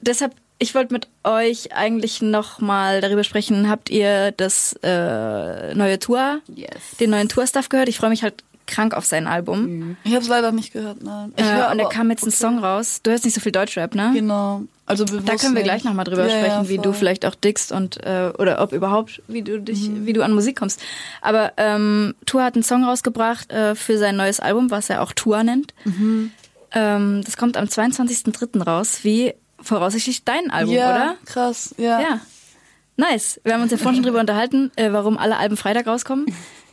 deshalb ich wollte mit euch eigentlich noch mal darüber sprechen. Habt ihr das äh, neue Tour, Yes. den neuen Tour-Stuff gehört? Ich freue mich halt krank auf sein Album. Ich habe es leider nicht gehört, nein. Ich Äh, hör und da kam jetzt ein Song raus. Du hörst nicht so viel Deutschrap, ne? Genau. Also Da können wir gleich nochmal drüber Ja, sprechen, ja, wie du vielleicht auch dickst und äh, oder ob überhaupt, wie du dich, Mhm. wie du an Musik kommst. Aber ähm, Tour hat einen Song rausgebracht äh, für sein neues Album, was er auch Tour nennt. Mhm. Ähm, das kommt am 22.03. raus, wie voraussichtlich dein Album, ja, oder? krass, ja. Ja. Nice. Wir haben uns ja vorhin schon drüber unterhalten, äh, warum alle Alben Freitag rauskommen.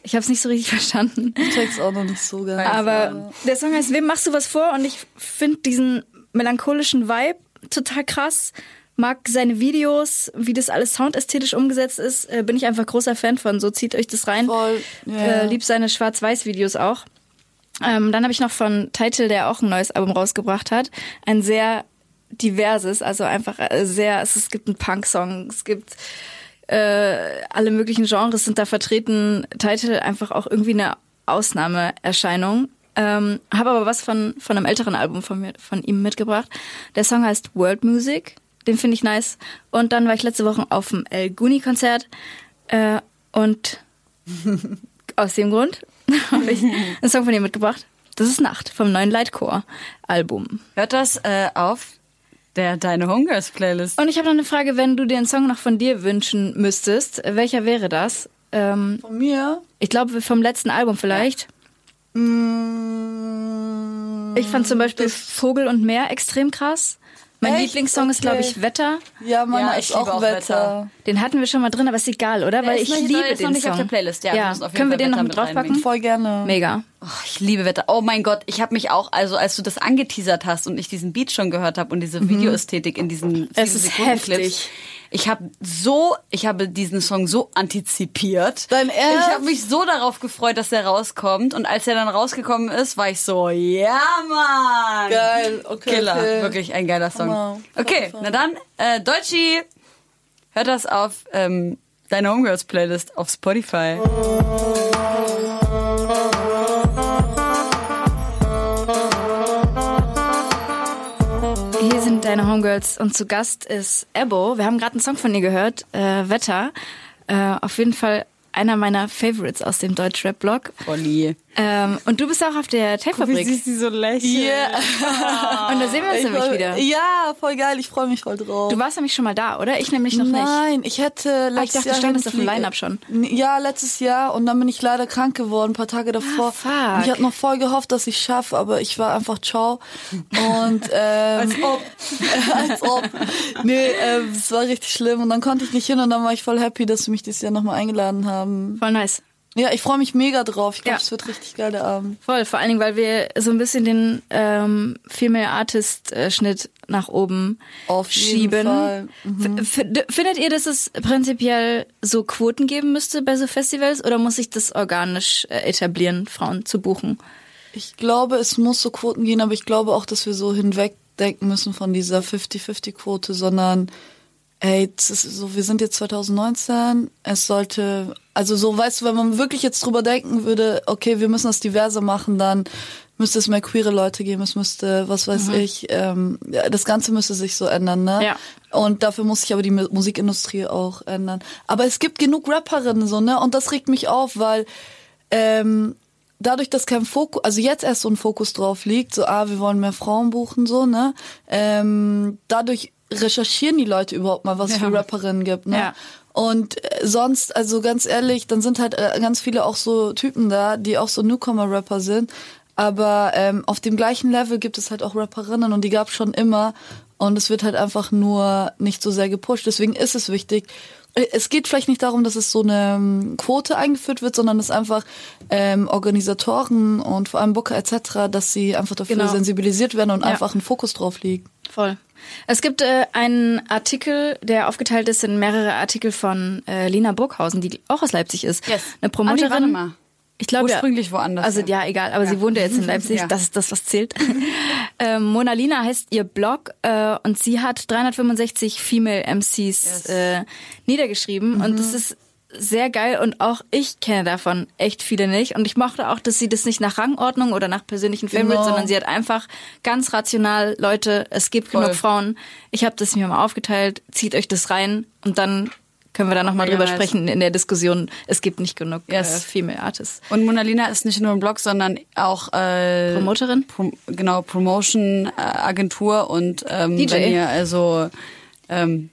Ich habe es nicht so richtig verstanden. Ich check's auch noch nicht so ganz. Aber der Song heißt Wem machst du was vor? Und ich finde diesen melancholischen Vibe total krass. Mag seine Videos, wie das alles soundästhetisch umgesetzt ist, äh, bin ich einfach großer Fan von. So zieht euch das rein. Voll, ja. Äh, lieb seine Schwarz-Weiß-Videos auch. Ähm, dann habe ich noch von Title, der auch ein neues Album rausgebracht hat, ein sehr diverses, also einfach äh, sehr, es, es gibt einen Punk-Song, es gibt äh, alle möglichen Genres sind da vertreten. Title einfach auch irgendwie eine Ausnahmeerscheinung. Ähm, habe aber was von, von einem älteren Album von, mir, von ihm mitgebracht. Der Song heißt World Music. Den finde ich nice. Und dann war ich letzte Woche auf dem El Guni Konzert. Äh, und aus dem Grund habe ich einen Song von ihm mitgebracht. Das ist Nacht vom neuen Lightcore Album. Hört das äh, auf der Deine Homegirls Playlist? Und ich habe noch eine Frage, wenn du dir einen Song noch von dir wünschen müsstest, welcher wäre das? Ähm, Von mir? ich glaube vom letzten Album vielleicht. Mm, Ich fand zum Beispiel Vogel und Meer extrem krass. Mein Echt? Lieblingssong ist, glaube ich, Okay. Wetter. Ja, meiner Ja, ich ist auch auch Wetter. Wetter. Den hatten wir schon mal drin, aber ist egal, oder? Weil ist ich noch nicht- liebe ist noch den nicht Song. auf der Playlist, ja, wir ja. jeden Können wir den noch Wetter mit mit draufpacken? Voll gerne. Mega. Oh, ich liebe Wetter. Oh mein Gott, ich habe mich auch, also als du das angeteasert hast und ich diesen Beat schon gehört habe und diese Videoästhetik in diesen Mhm. Es ist heftig. Ich habe so, ich habe diesen Song so antizipiert. Dein Ernst? Ich habe mich so darauf gefreut, dass er rauskommt und als er dann rausgekommen ist, war ich so, ja Mann. Geil, okay. Killer, okay. wirklich ein geiler Song. Hammer. Okay, na dann, äh, Deutschi, hört das auf ähm, deine Homegirls Playlist auf Spotify. Hier Homegirls und zu Gast ist Ebo. Wir haben gerade einen Song von ihr gehört, äh, Wetter. Äh, auf jeden Fall einer meiner Favorites aus dem Deutschrap-Blog. Olli. Ähm, und du bist auch auf der Tapefabrik. sie so lächelt. Yeah. Und da sehen wir uns Ich nämlich voll- wieder. Ja, voll geil. Ich freue mich voll drauf. Du warst nämlich schon mal da, oder? Ich nämlich noch nicht. Nein, ich hätte letztes Ah, ich dachte, du Jahr standest auf dem Line-Up schon. Ja, letztes Jahr und dann bin ich leider krank geworden, ein paar Tage davor. Ah, fuck. Ich hatte noch voll gehofft, dass ich schaffe, aber ich war einfach ciao. Und ähm, als ob. als ob. Nee, ähm, es war richtig schlimm und dann konnte ich nicht hin und dann war ich voll happy, dass sie mich dieses Jahr nochmal eingeladen haben. Voll nice. Ja, ich freue mich mega drauf. Ich glaube, Ja. es wird richtig geil der Abend. Voll, vor allen Dingen, weil wir so ein bisschen den ähm, Female Artist äh, Schnitt nach oben Auf jeden schieben. Fall. Mhm. Findet ihr, dass es prinzipiell so Quoten geben müsste bei so Festivals oder muss sich das organisch äh, etablieren, Frauen zu buchen? Ich glaube, es muss so Quoten gehen, aber ich glaube auch, dass wir so hinwegdenken müssen von dieser 50-50-Quote, sondern ey, so, wir sind jetzt 2019, es sollte, also so, weißt du, wenn man wirklich jetzt drüber denken würde, okay, wir müssen das diverser machen, dann müsste es mehr queere Leute geben, es müsste, was weiß ich, ähm, das Ganze müsste sich so ändern, ne? Ja. Und dafür muss sich aber die Mu- Musikindustrie auch ändern. Aber es gibt genug Rapperinnen so, ne? Und das regt mich auf, weil ähm, dadurch, dass kein Fokus, also jetzt erst so ein Fokus drauf liegt, so, ah, wir wollen mehr Frauen buchen, so, ne? Ähm, dadurch recherchieren die Leute überhaupt mal, was es für Rapperinnen gibt, ne? Ja. Und äh, sonst, also ganz ehrlich, dann sind halt äh, ganz viele auch so Typen da, die auch so Newcomer-Rapper sind. Aber ähm, auf dem gleichen Level gibt es halt auch Rapperinnen und die gab es schon immer. Und es wird halt einfach nur nicht so sehr gepusht. Deswegen ist es wichtig. Äh, Es geht vielleicht nicht darum, dass es so eine ähm, Quote eingeführt wird, sondern dass einfach ähm, Organisatoren und vor allem Booker etc., dass sie einfach dafür Genau. sensibilisiert werden und Ja. einfach ein Fokus drauf liegt. Voll. Es gibt äh, einen Artikel, der aufgeteilt ist in mehrere Artikel von äh, Lina Burghausen, die auch aus Leipzig ist. Yes. Eine Promoterin. Mal. Ich glaube Ursprünglich ja, woanders, Also ja. ja, egal, aber sie wohnt ja jetzt in Leipzig, Ja. das ist das, was zählt. ähm, Mona Lina heißt ihr Blog äh, und sie hat 365 Female MCs äh, niedergeschrieben und das ist sehr geil und auch ich kenne davon echt viele nicht. Und ich mochte auch, dass sie das nicht nach Rangordnung oder nach persönlichen Favorites, Genau. sondern sie hat einfach ganz rational, Leute, es gibt Voll. genug Frauen. Ich habe das mir mal aufgeteilt, zieht euch das rein und dann können wir da nochmal drüber sprechen in der Diskussion. Es gibt nicht genug Yes. äh, Female Artists. Und Monalina ist nicht nur ein Blog, sondern auch äh, Promoterin? Prom genau, Promotion-Agentur und ähm, DJ. wenn ihr also ähm,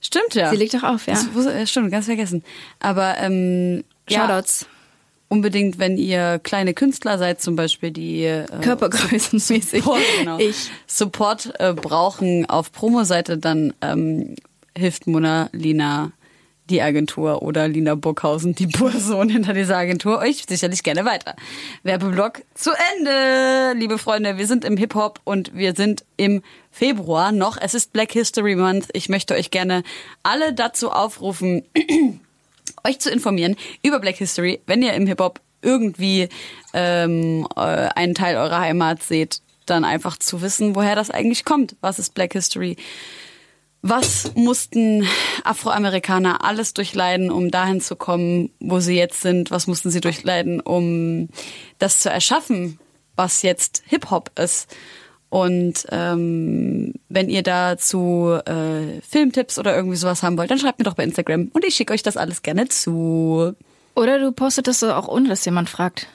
stimmt ja. Sie legt doch auf, ja. Das äh, stimmt, ganz vergessen. Aber ähm, ja, Shoutouts. unbedingt, wenn ihr kleine Künstler seid, zum Beispiel, die äh, Körpergrößenmäßig. Support, genau, Ich. Support äh, brauchen auf Promo-Seite, dann ähm, hilft Mona Lina die Agentur oder Lina Burghausen, die Person hinter dieser Agentur, euch sicherlich gerne weiter. Werbeblock zu Ende, liebe Freunde. Wir sind im Hip-Hop und wir sind im Februar noch. Es ist Black History Month. Ich möchte euch gerne alle dazu aufrufen, euch zu informieren über Black History, wenn ihr im Hip-Hop irgendwie ähm, äh, einen Teil eurer Heimat seht, dann einfach zu wissen, woher das eigentlich kommt. Was ist Black History? Was mussten Afroamerikaner alles durchleiden, um dahin zu kommen, wo sie jetzt sind? Was mussten sie durchleiden, um das zu erschaffen, was jetzt Hip-Hop ist? Und ähm, wenn ihr dazu äh, Filmtipps oder irgendwie sowas haben wollt, dann schreibt mir doch bei Instagram und ich schicke euch das alles gerne zu. Oder du postet das so auch ohne, dass jemand fragt.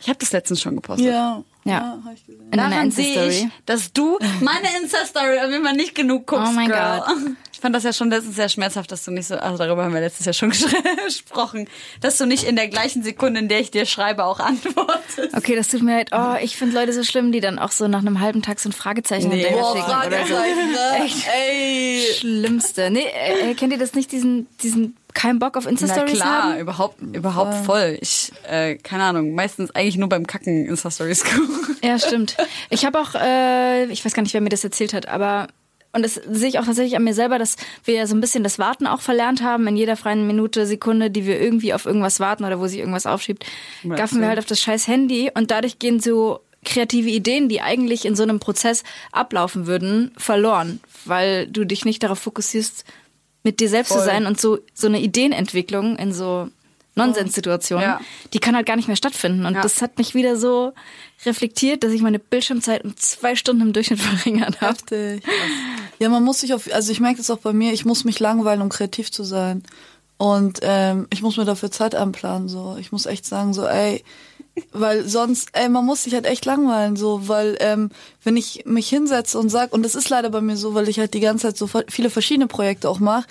Ich habe das letztens schon gepostet. Ja. Ja. hab ich gesehen. In Daran sehe ich, dass du meine Insta-Story auf jeden Fall nicht genug guckst, Oh mein Girl. Gott. Ich fand das ja schon letztens sehr schmerzhaft, dass du nicht so, also darüber haben wir letztes Jahr schon gesprochen, dass du nicht in der gleichen Sekunde, in der ich dir schreibe, auch antwortest. Okay, das tut mir leid. Oh, ich finde Leute so schlimm, die dann auch so nach einem halben Tag so ein Fragezeichen Nee. hinterher Boah, schicken oder so. Ne? Echt. Ey. Schlimmste. Nee, äh, kennt ihr das nicht, diesen, diesen kein Bock auf Na Insta-Stories klar, haben? überhaupt, überhaupt voll. Ich, äh, keine Ahnung, meistens eigentlich nur beim Kacken Insta-Stories gucken. Ja, stimmt. Ich habe auch, äh, ich weiß gar nicht, wer mir das erzählt hat, aber und das sehe ich auch tatsächlich an mir selber, dass wir ja so ein bisschen das Warten auch verlernt haben. In jeder freien Minute, Sekunde, die wir irgendwie auf irgendwas warten oder wo sich irgendwas aufschiebt, gaffen wir halt auf das scheiß Handy und dadurch gehen so kreative Ideen, die eigentlich in so einem Prozess ablaufen würden, verloren, weil du dich nicht darauf fokussierst, mit dir selbst zu Voll. sein und so so eine Ideenentwicklung in so Nonsenssituationen, Ja. die kann halt gar nicht mehr stattfinden. Und Ja. das hat mich wieder so reflektiert, dass ich meine Bildschirmzeit um zwei Stunden im Durchschnitt verringert habe. Heftig. Ja, man muss sich auf, also ich merke das auch bei mir, ich muss mich langweilen, um kreativ zu sein. Und ähm, ich muss mir dafür Zeit einplanen. So, ich muss echt sagen, so, ey, weil sonst, ey, man muss sich halt echt langweilen, so, weil ähm, wenn ich mich hinsetze und sag, und das ist leider bei mir so, weil ich halt die ganze Zeit so viele verschiedene Projekte auch mache,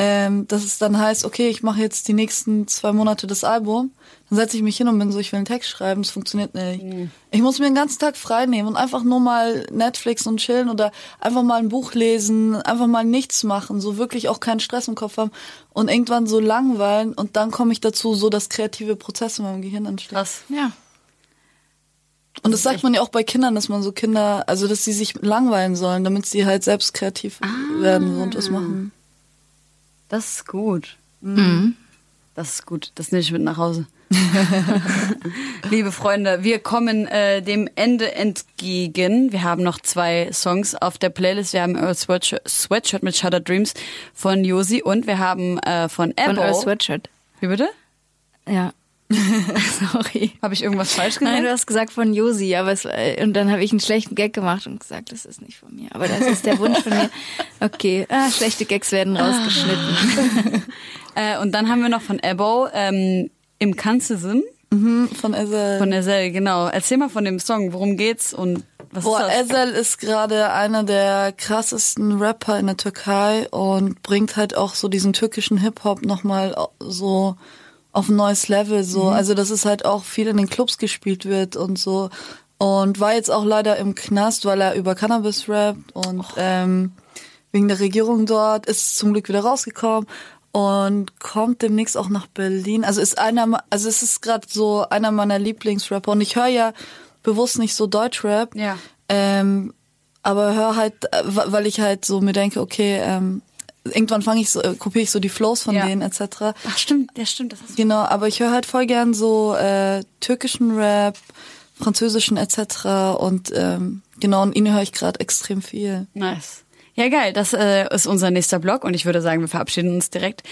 ähm, dass es dann heißt, okay, ich mache jetzt die nächsten zwei Monate das Album, dann setze ich mich hin und bin so, ich will einen Text schreiben, das funktioniert nicht. Ich muss mir den ganzen Tag frei nehmen und einfach nur mal Netflix und chillen oder einfach mal ein Buch lesen, einfach mal nichts machen, so wirklich auch keinen Stress im Kopf haben und irgendwann so langweilen und dann komme ich dazu, so dass kreative Prozesse in meinem Gehirn entstehen. Krass. Ja. Und das sagt man ja auch bei Kindern, dass man so Kinder, also dass sie sich langweilen sollen, damit sie halt selbst kreativ werden so und was machen. Das ist gut. Mhm. Das ist gut. Das nehme ich mit nach Hause. Liebe Freunde, wir kommen äh, dem Ende entgegen. Wir haben noch zwei Songs auf der Playlist. Wir haben Earl Sweatshirt, Sweatshirt mit Shutter Dreams von Josi und wir haben äh, von Von Ebo. Earl Sweatshirt. Wie bitte? Ja. Sorry. Habe ich irgendwas falsch gesagt? Nein, du hast gesagt von Josi, aber es, äh, und dann habe ich einen schlechten Gag gemacht und gesagt, das ist nicht von mir. Aber das ist der Wunsch von mir. Okay, ah, schlechte Gags werden rausgeschnitten. äh, und dann haben wir noch von Ebo ähm, im Kanzesum Mhm, von Ezel. von Ezel, genau. Erzähl mal von dem Song, worum geht's und was Boah, ist das? Ezel ist gerade einer der krassesten Rapper in der Türkei und bringt halt auch so diesen türkischen Hip-Hop nochmal so auf ein neues Level, so. Also, dass es halt auch viel in den Clubs gespielt wird und so. Und war jetzt auch leider im Knast, weil er über Cannabis rappt und, ähm, wegen der Regierung dort, ist zum Glück wieder rausgekommen und kommt demnächst auch nach Berlin. Also ist einer, also es ist gerade so einer meiner Lieblingsrapper und ich höre ja bewusst nicht so Deutschrap. Ja. Ähm, aber hör halt, äh, weil ich halt so mir denke, okay, ähm, irgendwann fange ich so, äh, kopiere ich so die Flows von Ja. denen etc. Ach stimmt, ja stimmt. Das hast du Genau, aber ich höre halt voll gern so äh, türkischen Rap, französischen etc. Und ähm, genau, und ihn höre ich gerade extrem viel. Nice. Ja, geil. Das äh, ist unser nächster Blog und ich würde sagen, wir verabschieden uns direkt.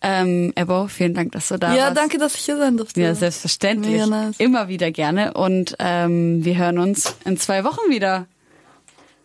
Ähm, Ebo, vielen Dank, dass du da Ja, warst. danke, dass ich hier sein durfte. Ja, selbstverständlich. Nice. Immer wieder gerne. Und ähm, wir hören uns in zwei Wochen wieder.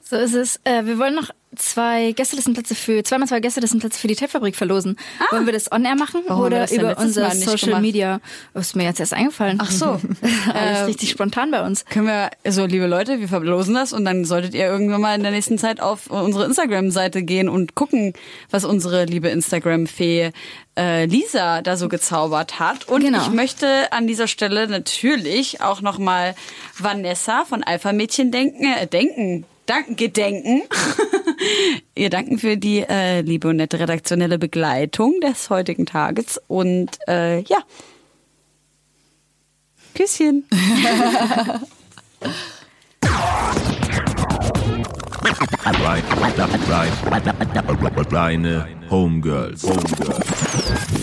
So ist es. Äh, wir wollen noch zwei Gästelistenplätze für, zweimal zwei Gästelistenplätze für die Tapefabrik verlosen. Wollen wir das on-air machen Warum oder über unser Mal Social gemacht? Media? Das ist mir jetzt erst eingefallen. Ach so. Alles Äh, richtig spontan bei uns. Können wir, so liebe Leute, wir verlosen das und dann solltet ihr irgendwann mal in der nächsten Zeit auf unsere Instagram-Seite gehen und gucken, was unsere liebe Instagram-Fee äh, Lisa da so gezaubert hat. Und Genau. ich möchte an dieser Stelle natürlich auch nochmal Vanessa von Alpha Mädchen denken, äh, denken, danken, gedenken. ihr danken für die äh, liebe und nette redaktionelle Begleitung des heutigen Tages und äh, ja. Küsschen. Reine Homegirls. Homegirls.